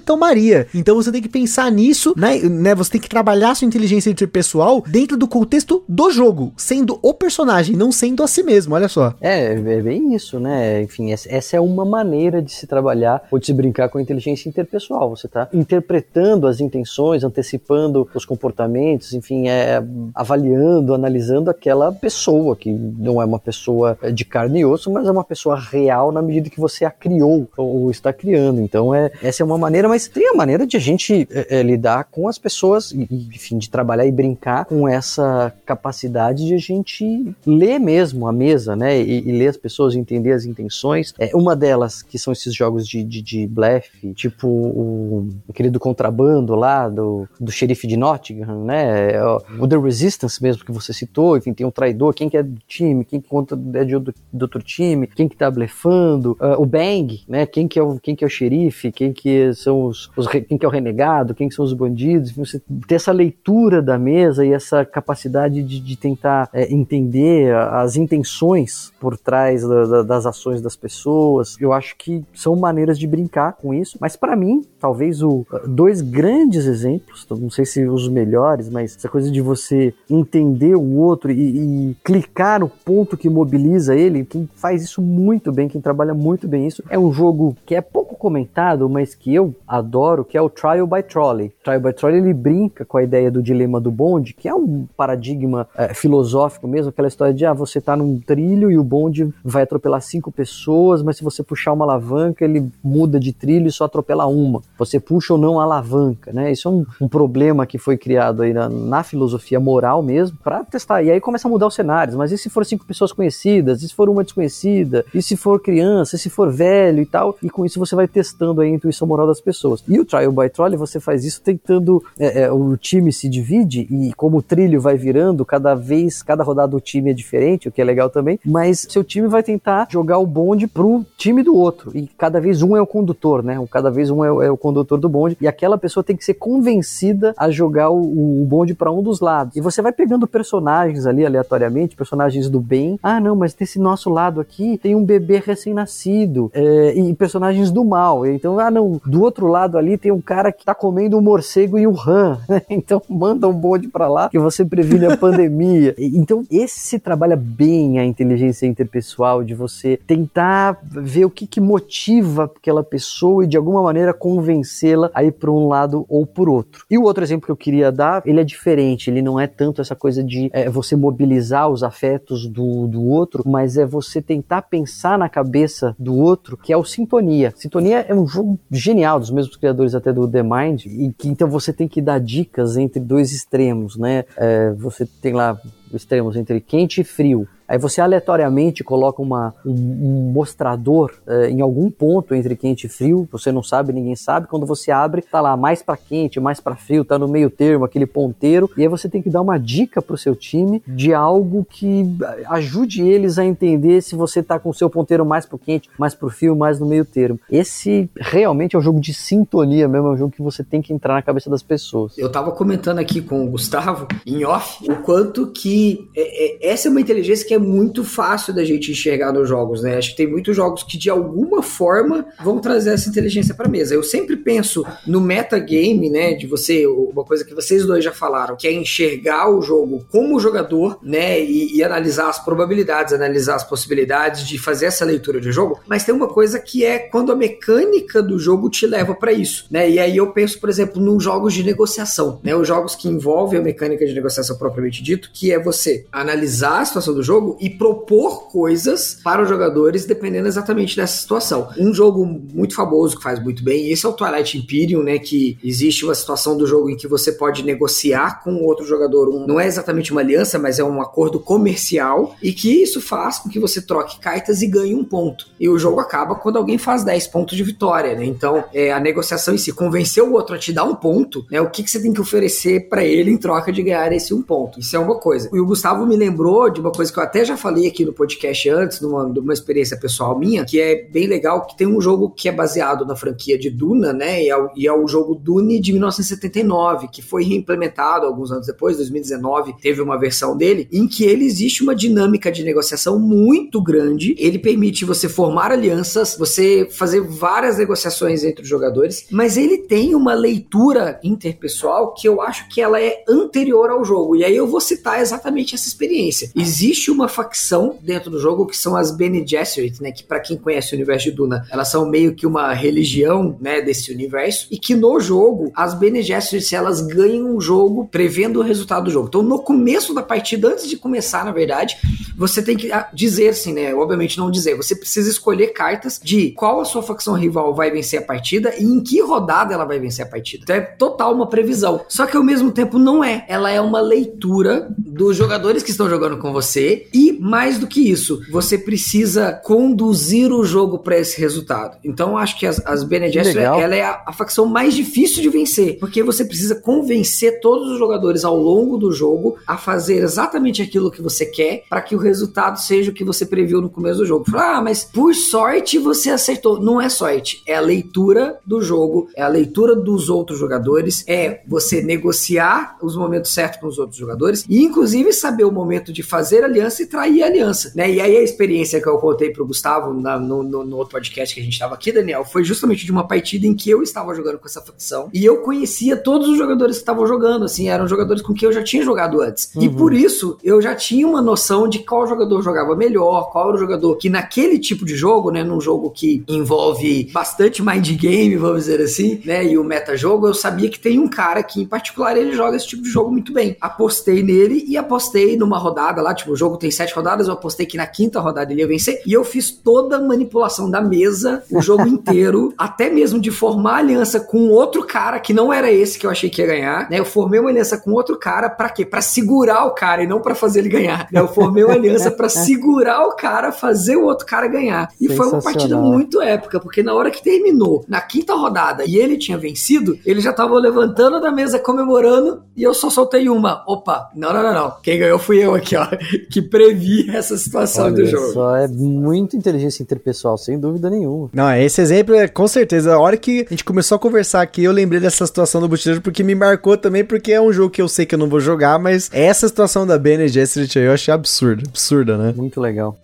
Então você tem que pensar nisso, né? né? Você tem que trabalhar sua inteligência interpessoal dentro do contexto do jogo, sendo o personagem, não sendo a si mesmo, olha só. É, é bem isso, né? Enfim, essa é uma maneira de se trabalhar ou de se brincar com a inteligência interpessoal. Você está interpretando as intenções, antecipando os comportamentos, enfim, é avaliando, analisando aquela pessoa, que não é uma pessoa de carne e osso, mas é uma pessoa real na medida que você a criou ou está criando. Então, é, essa é uma maneira, mas tem a maneira de a gente é, é, lidar com as pessoas, e, enfim, de trabalhar e brincar com essa capacidade de a gente ler mesmo a mesa, né? E, e ler as pessoas, entender as intenções. É, uma delas, que são esses jogos de, de, de blefe, tipo o, aquele do contrabando lá, do, do xerife de Nottingham, né? É, o The Resistance mesmo que você citou, enfim, tem um traidor, quem que é do time, quem que conta é de outro, do outro time, quem que tá blefando, uh, o Bang, né? Quem que é o, quem que é o xerife, quem que são os, os quem que é o renegado, quem que são os bandidos, você ter essa leitura da mesa e essa capacidade de, de tentar é, entender as intenções por trás da, da, das ações das pessoas, eu acho que são maneiras de brincar com isso, mas para mim, talvez o dois grandes exemplos, não sei se os melhores, mas essa coisa de você entender o outro e, e clicar no ponto que mobiliza ele, quem faz isso muito bem, quem trabalha muito bem isso, é um jogo que é pouco comentado, mas que eu adoro, que é o Trial by Trolley. Trial by Trolley ele brinca com a ideia do dilema do bonde, que é um paradigma é, filosófico mesmo, aquela história de ah, você tá num trilho e o bonde vai atropelar cinco pessoas, mas se você puxar uma alavanca, ele muda de trilho e só atropela uma. Você puxa ou não a alavanca, né? Isso é um, um problema que foi criado aí na, na filosofia moral mesmo, para testar. E aí começa a mudar os cenários, mas e se for cinco pessoas conhecidas? E se for uma desconhecida? E se for criança? E se for velho e tal? E com isso você vai testando a intuição moral das pessoas. E o Trial by Trolley, você faz isso tentando. É, é, o time se divide e como o trilho vai virando, cada vez, cada rodada do time é diferente, o que é legal também. Mas seu time vai tentar jogar o bonde pro time do outro. E cada vez um é o condutor, né? Cada vez um é, é o condutor do bonde. E aquela pessoa tem que ser convencida a jogar o, o bonde para um dos lados. E você vai pegando personagens ali aleatoriamente, personagens do bem. Ah, não, mas desse nosso lado aqui tem um bebê recém-nascido. É, e personagens do mal. Então, ah, não, do outro lado ali ali tem um cara que tá comendo um morcego em Wuhan, né? Então manda um bonde para lá que você previne a pandemia. Então esse se trabalha bem a inteligência interpessoal de você tentar ver o que, que motiva aquela pessoa e de alguma maneira convencê-la a ir para um lado ou por outro. E o outro exemplo que eu queria dar, ele é diferente, ele não é tanto essa coisa de é, você mobilizar os afetos do, do outro, mas é você tentar pensar na cabeça do outro, que é o Sintonia. Sintonia é um jogo genial, dos mesmos criadores até do The Mind, e que então você tem que dar dicas entre dois extremos, né? É, você tem lá extremos entre quente e frio. Aí você aleatoriamente coloca uma, um, um mostrador uh, em algum ponto entre quente e frio, você não sabe, ninguém sabe. Quando você abre, tá lá mais para quente, mais para frio, tá no meio termo, aquele ponteiro. E aí você tem que dar uma dica pro seu time de algo que ajude eles a entender se você tá com o seu ponteiro mais pro quente, mais pro frio, mais no meio termo. Esse realmente é um jogo de sintonia mesmo, é um jogo que você tem que entrar na cabeça das pessoas. Eu tava comentando aqui com o Gustavo, em off, o quanto que é, é, essa é uma inteligência que é muito fácil da gente enxergar nos jogos, né? Acho que tem muitos jogos que de alguma forma vão trazer essa inteligência para mesa. Eu sempre penso no metagame, né? De você, uma coisa que vocês dois já falaram, que é enxergar o jogo como jogador, né? E, e analisar as probabilidades, analisar as possibilidades de fazer essa leitura de jogo. Mas tem uma coisa que é quando a mecânica do jogo te leva para isso, né? E aí eu penso, por exemplo, nos jogos de negociação, né? Os jogos que envolvem a mecânica de negociação propriamente dito, que é você analisar a situação do jogo e propor coisas para os jogadores dependendo exatamente dessa situação. Um jogo muito famoso que faz muito bem, esse é o Twilight Imperium, né, que existe uma situação do jogo em que você pode negociar com outro jogador, um, não é exatamente uma aliança, mas é um acordo comercial e que isso faz com que você troque cartas e ganhe um ponto. E o jogo acaba quando alguém faz 10 pontos de vitória, né? Então, é, a negociação em si, convencer o outro a te dar um ponto, né? O que, que você tem que oferecer para ele em troca de ganhar esse um ponto. Isso é uma coisa. E o Gustavo me lembrou de uma coisa que eu até já falei aqui no podcast antes, numa, numa experiência pessoal minha, que é bem legal, que tem um jogo que é baseado na franquia de Duna, né? E é, o, e é o jogo Dune de 1979, que foi reimplementado alguns anos depois, 2019, teve uma versão dele, em que ele existe uma dinâmica de negociação muito grande. Ele permite você formar alianças, você fazer várias negociações entre os jogadores, mas ele tem uma leitura interpessoal que eu acho que ela é anterior ao jogo. E aí eu vou citar exatamente essa experiência. Existe uma facção dentro do jogo que são as Bene Gesserit, né, que para quem conhece o universo de Duna, elas são meio que uma religião, né, desse universo, e que no jogo as Bene Gesserit elas ganham o jogo prevendo o resultado do jogo. Então no começo da partida, antes de começar, na verdade, você tem que ah, dizer assim, né, obviamente não dizer, você precisa escolher cartas de qual a sua facção rival vai vencer a partida e em que rodada ela vai vencer a partida. Então é total uma previsão. Só que ao mesmo tempo não é. Ela é uma leitura dos jogadores que estão jogando com você e mais do que isso, você precisa conduzir o jogo para esse resultado. Então acho que as, as Bene Gesserit, ela é a, a, facção mais difícil de vencer, porque você precisa convencer todos os jogadores ao longo do jogo a fazer exatamente aquilo que você quer para que o resultado seja o que você previu no começo do jogo. ah, mas por sorte você acertou. Não é sorte, é a leitura do jogo, é a leitura dos outros jogadores, é você negociar os momentos certos com os outros jogadores e inclusive saber o momento de fazer aliança e trair a aliança, né? E aí a experiência que eu contei pro Gustavo na, no, no, no, outro podcast que a gente tava aqui, Daniel, foi justamente de uma partida em que eu estava jogando com essa facção e eu conhecia todos os jogadores que estavam jogando, assim, eram jogadores com quem eu já tinha jogado antes. Uhum. E por isso eu já tinha uma noção de qual jogador jogava melhor, qual era o jogador que naquele tipo de jogo, né, num jogo que envolve bastante mind game, vamos dizer assim, né, e o meta jogo, eu sabia que tem um cara que em particular ele joga esse tipo de jogo muito bem. Apostei nele e apostei numa rodada lá, tipo, o jogo tem sete rodadas, eu apostei que na quinta rodada ele ia vencer, e eu fiz toda a manipulação da mesa, o jogo inteiro, até mesmo de formar aliança com outro cara que não era esse que eu achei que ia ganhar, né? Eu formei uma aliança com outro cara para quê? Para segurar o cara e não para fazer ele ganhar. Né? Eu formei uma aliança para segurar o cara, fazer o outro cara ganhar. E foi uma partida muito épica, porque na hora que terminou, na quinta rodada, e ele tinha vencido, ele já tava levantando da mesa comemorando e eu só soltei uma. Opa, não, não, não, não. Quem ganhou fui eu aqui, ó, que previ essa situação Olha do jogo. Só é muito inteligência interpessoal, sem dúvida nenhuma. Não, esse exemplo é com certeza. A hora que a gente começou a conversar aqui, eu lembrei dessa situação do Butileiro porque me marcou também, porque é um jogo que eu sei que eu não vou jogar, mas essa situação da Bene Gesserit aí eu achei absurda. Absurda, né? Muito legal.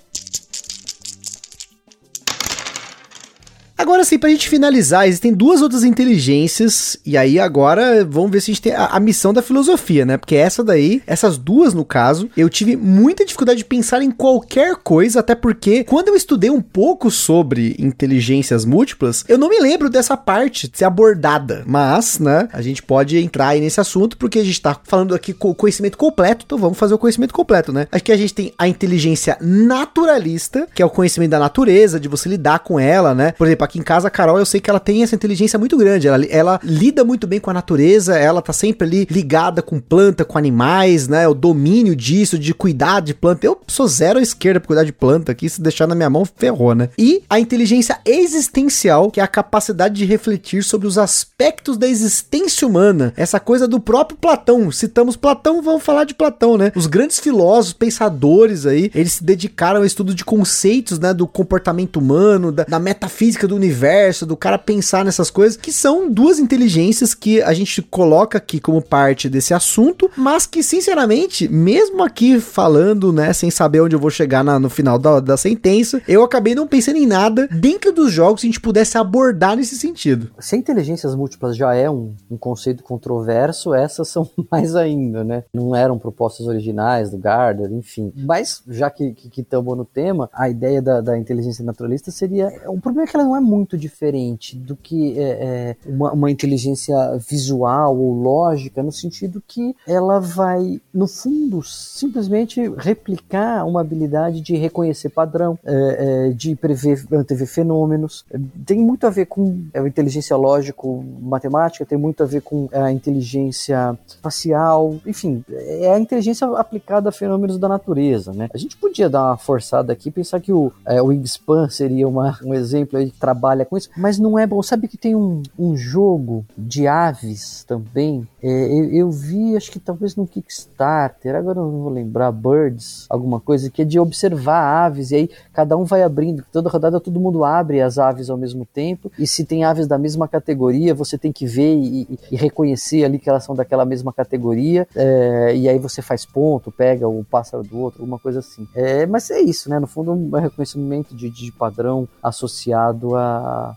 Agora sim, pra gente finalizar, existem duas outras inteligências, e aí agora vamos ver se a gente tem a, a, missão da filosofia, né? Porque essa daí, essas duas no caso, eu tive muita dificuldade de pensar em qualquer coisa, até porque quando eu estudei um pouco sobre inteligências múltiplas, eu não me lembro dessa parte ser abordada. Mas, né, a gente pode entrar aí nesse assunto, porque a gente tá falando aqui com conhecimento completo, então vamos fazer o conhecimento completo, né? Aqui a gente tem a inteligência naturalista, que é o conhecimento da natureza, de você lidar com ela, né? Por exemplo, aqui em casa, a Carol, eu sei que ela tem essa inteligência muito grande, ela, ela lida muito bem com a natureza, ela tá sempre ali ligada com planta, com animais, né? O domínio disso, de cuidar de planta. Eu sou zero à esquerda pra cuidar de planta aqui, se deixar na minha mão, ferrou, né? E a inteligência existencial, que é a capacidade de refletir sobre os aspectos da existência humana. Essa coisa do próprio Platão. Citamos Platão, vamos falar de Platão, né? Os grandes filósofos, pensadores aí, eles se dedicaram ao estudo de conceitos, né? Do comportamento humano, da, da metafísica do universo, do cara pensar nessas coisas, que são duas inteligências que a gente coloca aqui como parte desse assunto, mas que, sinceramente, mesmo aqui falando, né, sem saber onde eu vou chegar na, no final da, da sentença, eu acabei não pensando em nada dentro dos jogos que a gente pudesse abordar nesse sentido. Se inteligências múltiplas já é um, um conceito controverso, essas são mais ainda, né? Não eram propostas originais do Gardner, enfim. Mas, já que estamos no tema, a ideia da, da, inteligência naturalista seria. O problema é que ela não é muito diferente do que é, é uma, uma inteligência visual ou lógica, no sentido que ela vai, no fundo, simplesmente replicar uma habilidade de reconhecer padrão, é, é, de prever, antever fenômenos. Tem muito a ver com a inteligência lógico-matemática, tem muito a ver com a inteligência espacial, enfim, é a inteligência aplicada a fenômenos da natureza, né? A gente podia dar uma forçada aqui pensar que o, é, o Wingspan seria uma, um exemplo aí que trabalha com isso, mas não é bom. Sabe que tem um, um jogo de aves também? É, eu, eu, vi, acho que talvez no Kickstarter, agora eu não vou lembrar, Birds, alguma coisa, que é de observar aves, e aí cada um vai abrindo, toda rodada todo mundo abre as aves ao mesmo tempo, e se tem aves da mesma categoria, você tem que ver e, e reconhecer ali que elas são daquela mesma categoria, é, e aí você faz ponto, pega o pássaro do outro, alguma coisa assim. É, mas é isso, né? No fundo, um reconhecimento de, de padrão associado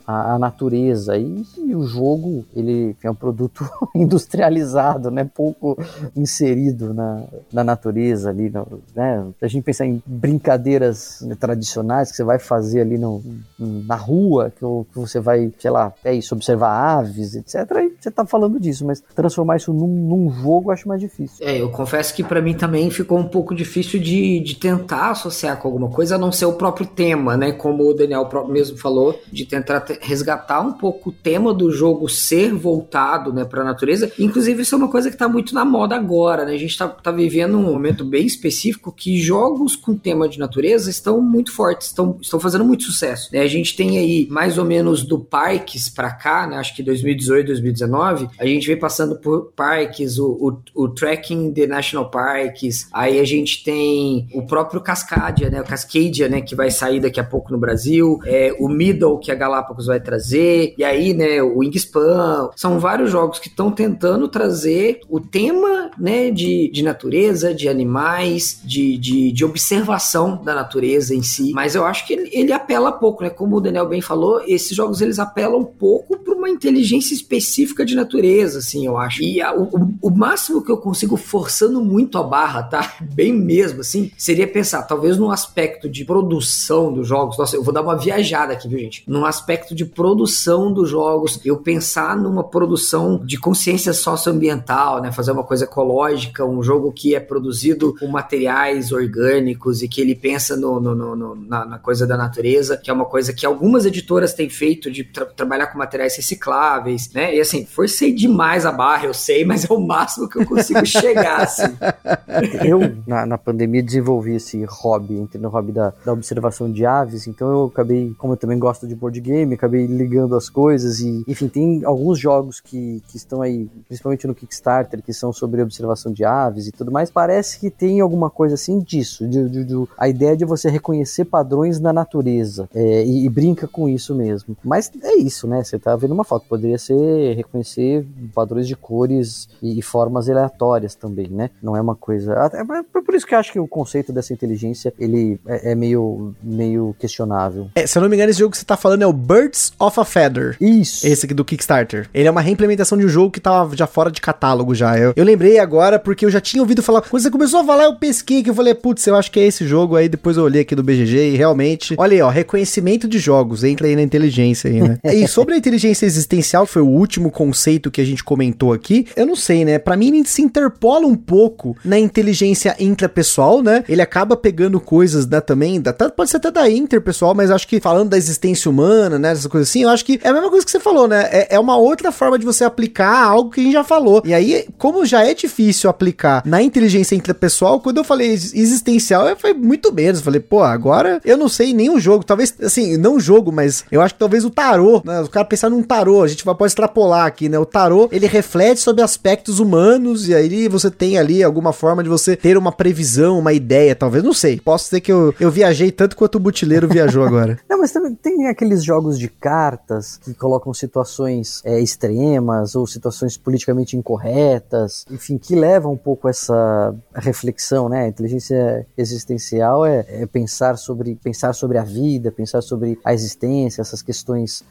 à, natureza. E, e, o jogo, ele é um produto industrializado, né? Pouco inserido na, na natureza ali, no, né? A gente pensar em brincadeiras tradicionais que você vai fazer ali no, na rua, que, que você vai, sei lá, é isso, observar aves, etc. E você tá falando disso, mas transformar isso num, num jogo eu acho mais difícil. É, eu confesso que para mim também ficou um pouco difícil de, de tentar associar com alguma coisa, a não ser o próprio tema, né? Como o Daniel mesmo falou, de tentar resgatar um pouco o tema do jogo ser voltado, né, para a natureza. Inclusive, isso é uma coisa que tá muito na moda agora, né? A gente tá, tá vivendo um momento bem específico que jogos com tema de natureza estão muito fortes, estão, estão fazendo muito sucesso. Né? A gente tem aí mais ou menos do Parques para cá, né? Acho que 2018, 2019, a gente vem passando por parques, o, o, o Trekking the National Parks, aí a gente tem o próprio Cascadia, né? O Cascadia, né? Que vai sair daqui a pouco no Brasil, é, o Middle que a Galápagos vai trazer, e aí, né? O Wingspan, são vários jogos que estão tentando trazer o tema, né? De, de natureza, de animais, de, de, de observação da natureza em si, mas eu acho que ele, ele apela pouco, né? Como o Daniel bem falou, esses jogos eles apelam um pouco para uma inteligência específica de natureza, assim, eu acho. E a, o, o máximo que eu consigo forçando muito a barra, tá? Bem mesmo, assim, seria pensar, talvez no aspecto de produção dos jogos. Nossa, eu vou dar uma viajada aqui, viu, gente? Num aspecto de produção dos jogos, eu pensar numa produção de consciência socioambiental, né? Fazer uma coisa ecológica, um jogo que é produzido com materiais orgânicos e que ele pensa no, no, no, no na, na, coisa da natureza, que é uma coisa que algumas editoras têm feito de tra trabalhar com materiais recicláveis, né? E assim, forcei demais a barra, eu sei, mas é o máximo que eu consigo chegar, assim. Eu, na, na pandemia, desenvolvi esse hobby, entre no hobby da, da observação de aves, então eu acabei, como eu também gosto de board game, acabei ligando as coisas e, enfim, tem alguns jogos que, que estão aí, principalmente no Kickstarter, que são sobre observação de aves e tudo mais, parece que tem alguma coisa assim disso, de, de, de a ideia de você reconhecer padrões na natureza é, e, e, brinca com isso mesmo. Mas é isso, né? Você tá vendo uma foto, poderia ser reconhecer padrões de cores e, e formas aleatórias também, né? Não é uma coisa. É, é por isso que eu acho que o conceito dessa inteligência ele é, é meio, meio questionável. É, se eu não me engano, esse jogo que você tá falando falando é o Birds of a Feather. Isso. Esse aqui do Kickstarter. Ele é uma reimplementação de um jogo que tava já fora de catálogo já. Eu, eu lembrei agora porque eu já tinha ouvido falar. Quando você começou a falar, eu pesquei que eu falei, putz, eu acho que é esse jogo. Aí depois eu olhei aqui do BGG e realmente. Olha aí, ó, reconhecimento de jogos. Entra aí na inteligência aí, né? e sobre a inteligência existencial, foi o último conceito que a gente comentou aqui, eu não sei, né? Pra mim ele se interpola um pouco na inteligência intrapessoal, né? Ele acaba pegando coisas, né, também, da, pode ser até da interpessoal, mas acho que falando da existência humana, né, essas coisas assim, eu acho que é a mesma coisa que você falou, né? É, é uma outra forma de você aplicar algo que a gente já falou. E aí, como já é difícil aplicar na inteligência intrapessoal, quando eu falei existencial, falei muito menos. Eu falei, pô, agora eu não sei nem o jogo. Talvez, assim, não jogo, mas eu acho que talvez o tarô, né? O cara pensar num tarô, a gente pode extrapolar aqui, né? O tarô, ele reflete sobre aspectos humanos e aí você tem ali alguma forma de você ter uma previsão, uma ideia, talvez, não sei. Posso ser que eu, eu viajei tanto quanto o butileiro viajou agora. não, mas também tem aqueles jogos de cartas que colocam situações é, extremas ou situações politicamente incorretas, enfim, que levam um pouco essa reflexão, né? A inteligência existencial é, é pensar sobre pensar sobre a vida, pensar sobre a existência, essas questões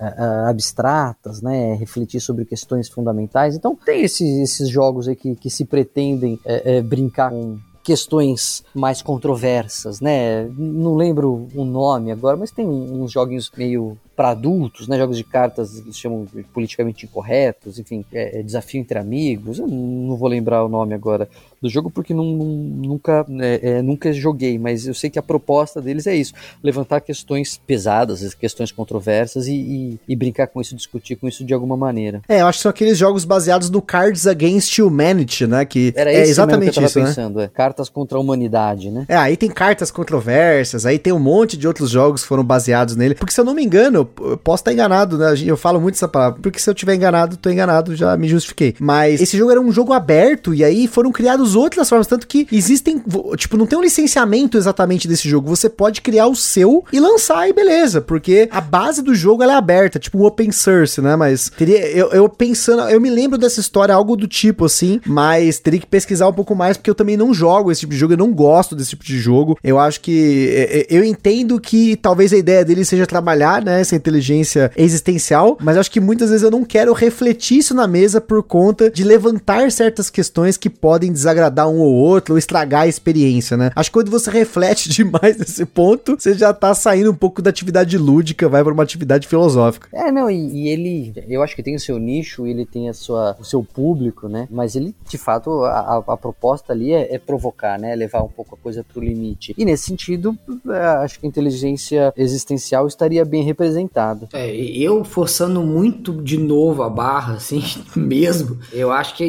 abstratas, né? Refletir sobre questões fundamentais. Então tem esses, esses jogos aí que, que se pretendem é, é, brincar com questões mais controversas, né? Não lembro o nome agora, mas tem uns joguinhos meio para adultos, né? Jogos de cartas eles chamam politicamente incorretos, enfim, é, é desafio entre amigos. Eu não vou lembrar o nome agora do jogo porque não, não, nunca, é, é, nunca joguei, mas eu sei que a proposta deles é isso: levantar questões pesadas, questões controversas e, e, e, brincar com isso, discutir com isso de alguma maneira. É, eu acho que são aqueles jogos baseados no Cards Against Humanity, né? Que Era é exatamente que eu isso, né? pensando, né? Cartas contra a humanidade, né? É, aí tem cartas controversas, aí tem um monte de outros jogos que foram baseados nele. Porque se eu não me engano, eu, posso estar enganado, né? Eu falo muito essa palavra. Porque se eu tiver enganado, tô enganado, já me justifiquei. Mas esse jogo era um jogo aberto e aí foram criados outras formas. Tanto que existem. Tipo, não tem um licenciamento exatamente desse jogo. Você pode criar o seu e lançar e beleza. Porque a base do jogo ela é aberta, tipo um open source, né? Mas teria. Eu, eu pensando. Eu me lembro dessa história, algo do tipo assim. Mas teria que pesquisar um pouco mais, porque eu também não jogo esse tipo de jogo. Eu não gosto desse tipo de jogo. Eu acho que. É, é, eu entendo que talvez a ideia dele seja trabalhar, né? Essa inteligência existencial, mas acho que muitas vezes eu não quero refletir isso na mesa por conta de levantar certas questões que podem desagradar um ou outro ou estragar a experiência, né? Acho que quando você reflete demais nesse ponto, você já tá saindo um pouco da atividade lúdica, vai para uma atividade filosófica. É, não, e, e, ele, eu acho que tem o seu nicho, ele tem a sua, o seu público, né? Mas ele, de fato, a, a proposta ali é, é, provocar, né? Levar um pouco a coisa pro limite. E nesse sentido, é, acho que a inteligência existencial estaria bem representada. É, eu forçando muito de novo a barra, assim, mesmo, eu acho que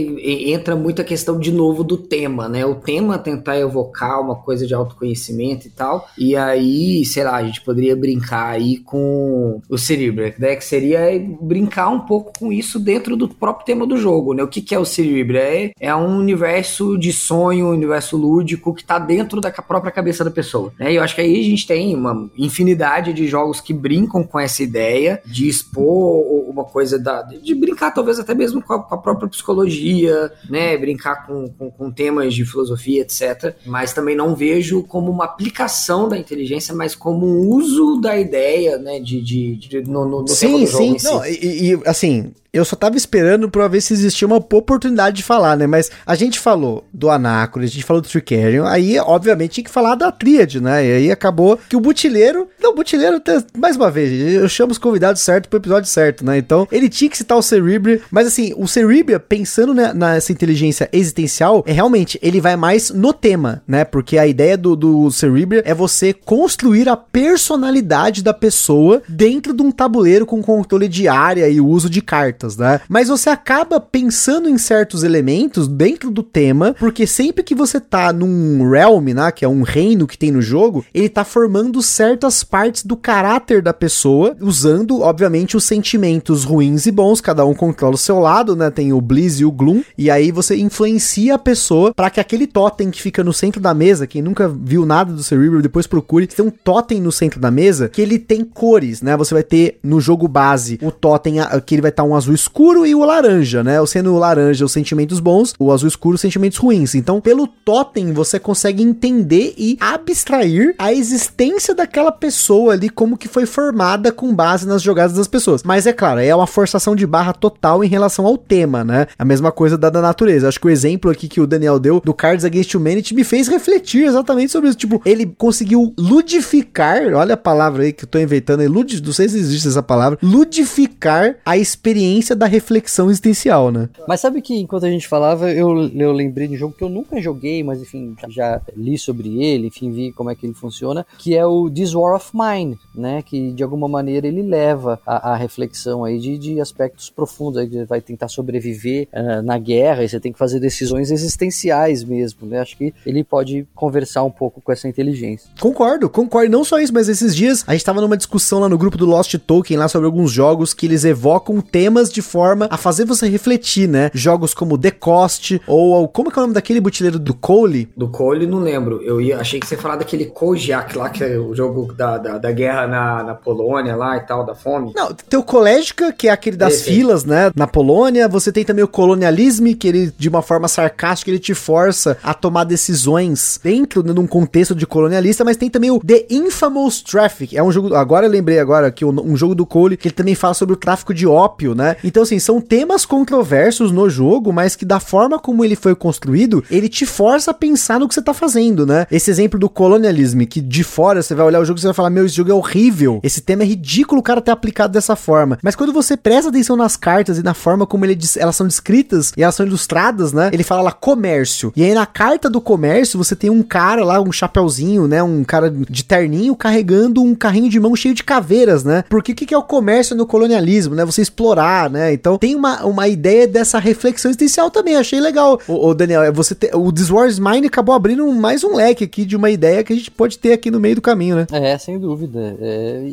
entra muito a questão de novo do tema, né? O tema tentar evocar uma coisa de autoconhecimento e tal. E aí, sei lá, a gente poderia brincar aí com o Cerebra, né? Que seria brincar um pouco com isso dentro do próprio tema do jogo, né? O que, que é o Cerebra? É, é um universo de sonho, um universo lúdico que tá dentro da própria cabeça da pessoa, né? E eu acho que aí a gente tem uma infinidade de jogos que brincam com essa ideia de expor uma coisa da, de brincar talvez até mesmo com a, com a própria psicologia, né? Brincar com, com, com, temas de filosofia, etc. Mas também não vejo como uma aplicação da inteligência, mas como um uso da ideia, né? De, de, de no, no, no sim, sim. Não, si. e, e assim, eu só tava esperando pra ver se existia uma oportunidade de falar, né? Mas a gente falou do Anacron, a gente falou do Tricarion, aí, obviamente, tinha que falar da Tríade, né? E aí acabou que o Butileiro. Não, o Butileiro, mais uma vez, eu chamo os convidados certo pro episódio certo, né? Então, ele tinha que citar o Cerebria, mas assim, o Cerebria, pensando né, nessa inteligência existencial, é realmente, ele vai mais no tema, né? Porque a ideia do, do Cerebria é você construir a personalidade da pessoa dentro de um tabuleiro com controle de área e uso de cartas né? Mas você acaba pensando em certos elementos dentro do tema, porque sempre que você tá num realm, né, que é um reino que tem no jogo, ele tá formando certas partes do caráter da pessoa, usando, obviamente, os sentimentos ruins e bons, cada um controla o seu lado, né? Tem o Blizz e o Gloom, e aí você influencia a pessoa para que aquele totem que fica no centro da mesa, quem nunca viu nada do Cerebral, depois procure, tem um totem no centro da mesa que ele tem cores, né? Você vai ter no jogo base o totem que ele vai estar tá um azul escuro e o laranja, né? Sendo o laranja os sentimentos bons, o azul escuro os sentimentos ruins. Então, pelo totem, você consegue entender e abstrair a existência daquela pessoa pessoa ali, como que foi formada com base nas jogadas das pessoas. Mas é claro, é uma forçação de barra total em relação ao tema, né? A mesma coisa da, da natureza. Acho que o exemplo aqui que o Daniel deu do Cards Against Humanity me fez refletir exatamente sobre isso. Tipo, ele conseguiu ludificar, olha a palavra aí que eu tô inventando aí, lud, não sei se existe essa palavra, ludificar a experiência da reflexão existencial, né? Mas sabe que enquanto a gente falava, eu, eu lembrei de um jogo que eu nunca joguei, mas enfim, já, já li sobre ele, enfim, vi como é que ele funciona, que é o This War of Mine, né? Que de alguma maneira ele leva a, a reflexão aí de, de aspectos profundos, aí vai tentar sobreviver uh, na guerra e você tem que fazer decisões existenciais mesmo, né? Acho que ele pode conversar um pouco com essa inteligência. Concordo, concordo. Não só isso, mas esses dias a gente tava numa discussão lá no grupo do Lost Token lá sobre alguns jogos que eles evocam temas de forma a fazer você refletir, né? Jogos como The Cost ou como é, é o nome daquele butileiro do Cole? Do Cole não lembro. Eu ia, achei que você ia falar daquele Kojak lá, que é o jogo da, da, da guerra na, na Polônia lá e tal, da fome. Não, tem o Koleżka, que é aquele das filas, né, na Polônia. Você tem também o Colonialismo, que ele, de uma forma sarcástica, ele te força a tomar decisões dentro de um contexto de colonialista, mas tem também o The Infamous Traffic. É um jogo, agora eu lembrei agora que um jogo do Cole, que ele também fala sobre o tráfico de ópio, né? Então, assim, são temas controversos no jogo, mas que da forma como ele foi construído, ele te força a pensar no que você tá fazendo, né? Esse exemplo do colonialismo, que de fora você vai olhar o jogo e você vai falar, meu, esse jogo é horrível, esse tema é ridículo o cara ter aplicado dessa forma. Mas quando você presta atenção nas cartas e na forma como ele, elas são descritas e elas são ilustradas, né? Ele fala lá comércio. E aí na carta do comércio você tem um cara lá, um chapeuzinho, né? Um cara de terninho carregando um carrinho de mão cheio de caveiras, né? Porque o que, é o comércio no colonialismo, né? Você explorar, né? Então tem uma, uma ideia dessa reflexão existencial também. Achei legal. O, Daniel, é você ter, o This Wars Mine acabou abrindo mais um leque aqui de uma ideia que a gente pode ter aqui no meio do caminho, né? É, sem dúvida. É,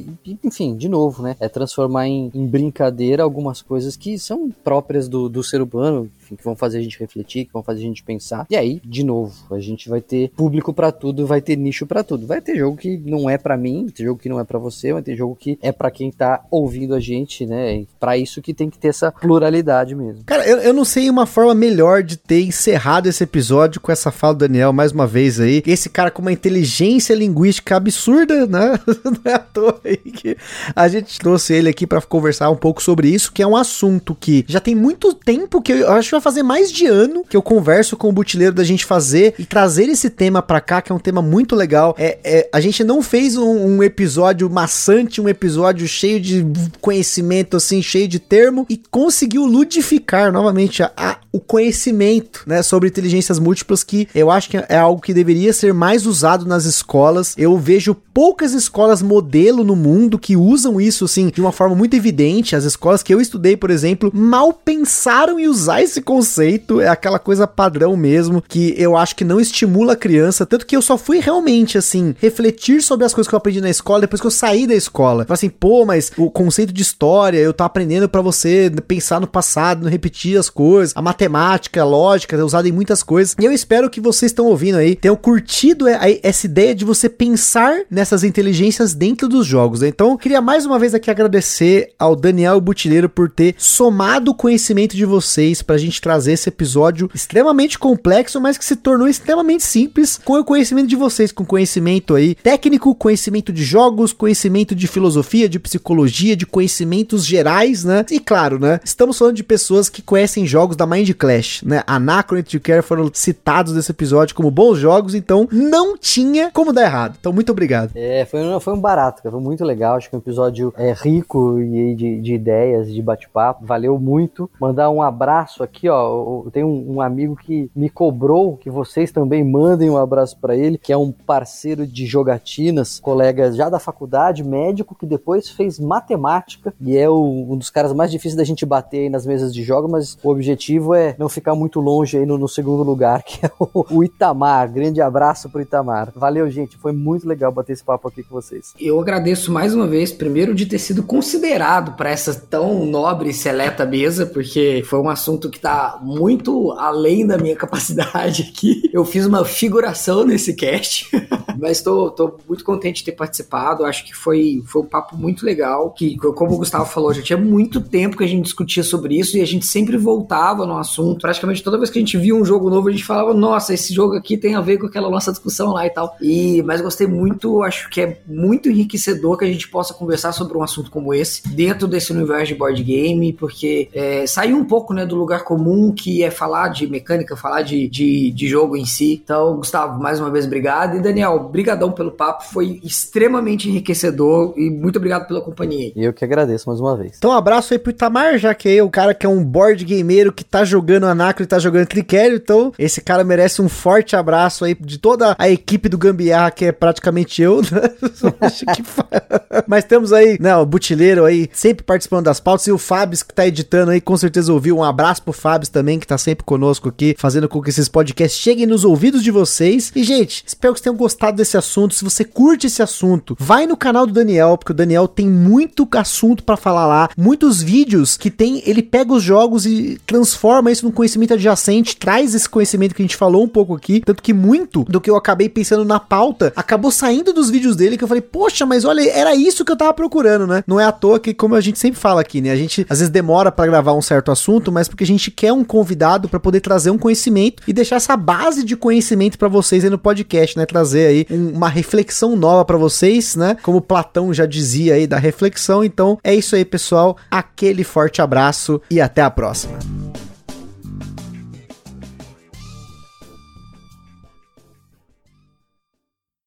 enfim, de novo, né? É transformar em, em, brincadeira algumas coisas que são próprias do, do ser humano, enfim, que vão fazer a gente refletir, que vão fazer a gente pensar. E aí, de novo, a gente vai ter público para tudo, vai ter nicho para tudo. Vai ter jogo que não é para mim, vai ter jogo que não é para você, vai ter jogo que é para quem tá ouvindo a gente, né? Para isso que tem que ter essa pluralidade mesmo. Cara, eu, eu não sei uma forma melhor de ter encerrado esse episódio com essa fala do Daniel mais uma vez aí. Esse cara com uma inteligência linguística absurda, né? não é à toa aí que a gente trouxe ele aqui para conversar um pouco sobre isso, que é um assunto que já tem muito tempo que eu acho fazer mais de ano que eu converso com o Butileiro da gente fazer e trazer esse tema para cá, que é um tema muito legal. É, é a gente não fez um, um, episódio maçante, um episódio cheio de conhecimento, assim, cheio de termo, e conseguiu ludificar novamente a, a, o conhecimento, né, sobre inteligências múltiplas, que eu acho que é algo que deveria ser mais usado nas escolas. Eu vejo poucas escolas modelo no mundo que usam isso, assim, de uma forma muito evidente. As escolas que eu estudei, por exemplo, mal pensaram em usar esse conceito. É aquela coisa padrão mesmo, que eu acho que não estimula a criança. Tanto que eu só fui realmente, assim, refletir sobre as coisas que eu aprendi na escola depois que eu saí da escola. Falei assim, pô, mas o conceito de história, eu tô aprendendo para você pensar no passado, não repetir as coisas. A matemática, a lógica, é usada em muitas coisas. E eu espero que vocês estão ouvindo aí, tenham curtido essa ideia de você pensar nessas inteligências dentro dos jogos. Né? Então, queria mais uma vez aqui agradecer ao Daniel Butileiro por ter somado o conhecimento de vocês pra gente trazer esse episódio extremamente complexo, mas que se tornou extremamente simples com o conhecimento de vocês, com conhecimento aí técnico, conhecimento de jogos, conhecimento de filosofia, de psicologia, de conhecimentos gerais, né? E claro, né? Estamos falando de pessoas que conhecem jogos da Mind Clash, né? Anacron e Care foram citados nesse episódio como bons jogos, então não tinha como dar errado. Então, muito obrigado. É, foi, foi um barato, foi muito legal. Acho que um episódio é, rico e de, de ideias, de bate-papo. Valeu muito. Mandar um abraço aqui, ó. Tem um, um, amigo que me cobrou que vocês também mandem um abraço para ele, que é um parceiro de jogatinas, colega já da faculdade, médico, que depois fez matemática e é o, um dos caras mais difíceis da gente bater aí nas mesas de jogos, mas o objetivo é não ficar muito longe aí no, no segundo lugar, que é o, o Itamar. Grande abraço pro Itamar. Valeu, gente. Foi muito legal bater esse papo aqui com vocês. Eu agradeço mais uma vez, primeiro, de ter sido considerado para essa tão nobre e seleta mesa, porque foi um assunto que tá muito além da minha capacidade aqui. Eu fiz uma figuração nesse cast. Mas tô muito contente de ter participado. Acho que foi, foi um papo muito legal. Que, como o Gustavo falou, já tinha muito tempo que a gente discutia sobre isso e a gente sempre voltava no assunto. Praticamente toda vez que a gente via um jogo novo, a gente falava, nossa, esse jogo aqui tem a ver com aquela nossa discussão lá e tal. E, mas gostei muito, acho que é muito enriquecedor que a gente possa conversar sobre um assunto como esse, dentro desse universo de board game, porque é, saiu um pouco né, do lugar comum que é falar de mecânica, falar de, de, de jogo em si. Então, Gustavo, mais uma vez, obrigado. E Daniel, brigadão pelo papo, foi extremamente enriquecedor e muito obrigado pela companhia. Eu que agradeço mais uma vez. Então, um abraço aí pro Itamar, já que é o cara que é um board gameiro que tá jogando Anacro e tá jogando Cliquério. Então, esse cara merece um forte abraço aí de toda a equipe do Gambiarra, que é praticamente eu, né? Mas temos aí, né, o Butileiro aí, sempre participando das pautas, e o Fábio que tá editando aí, com certeza ouviu. Um abraço pro Fábio também, que tá sempre conosco aqui, fazendo com que esses podcasts cheguem nos ouvidos de vocês. E, gente, espero que vocês tenham gostado desse assunto. Se você curte esse assunto, vai no canal do Daniel, porque o Daniel tem muito assunto para falar lá, muitos vídeos que tem, ele pega os jogos e transforma isso num conhecimento adjacente, traz esse conhecimento que a gente falou um pouco aqui, tanto que muito do que eu acabei pensando na pauta acabou saindo dos vídeos dele que eu falei, poxa, mas olha, era isso que eu tava procurando, né? Não é à toa que, como a gente sempre fala aqui, né? A gente às vezes demora para gravar um certo assunto, mas porque a gente quer um convidado para poder trazer um conhecimento e deixar essa base de conhecimento para vocês aí no podcast, né? Trazer aí um, uma reflexão nova para vocês, né? Como Platão já dizia aí da reflexão. Então é isso aí, pessoal. Aquele forte abraço e até a próxima.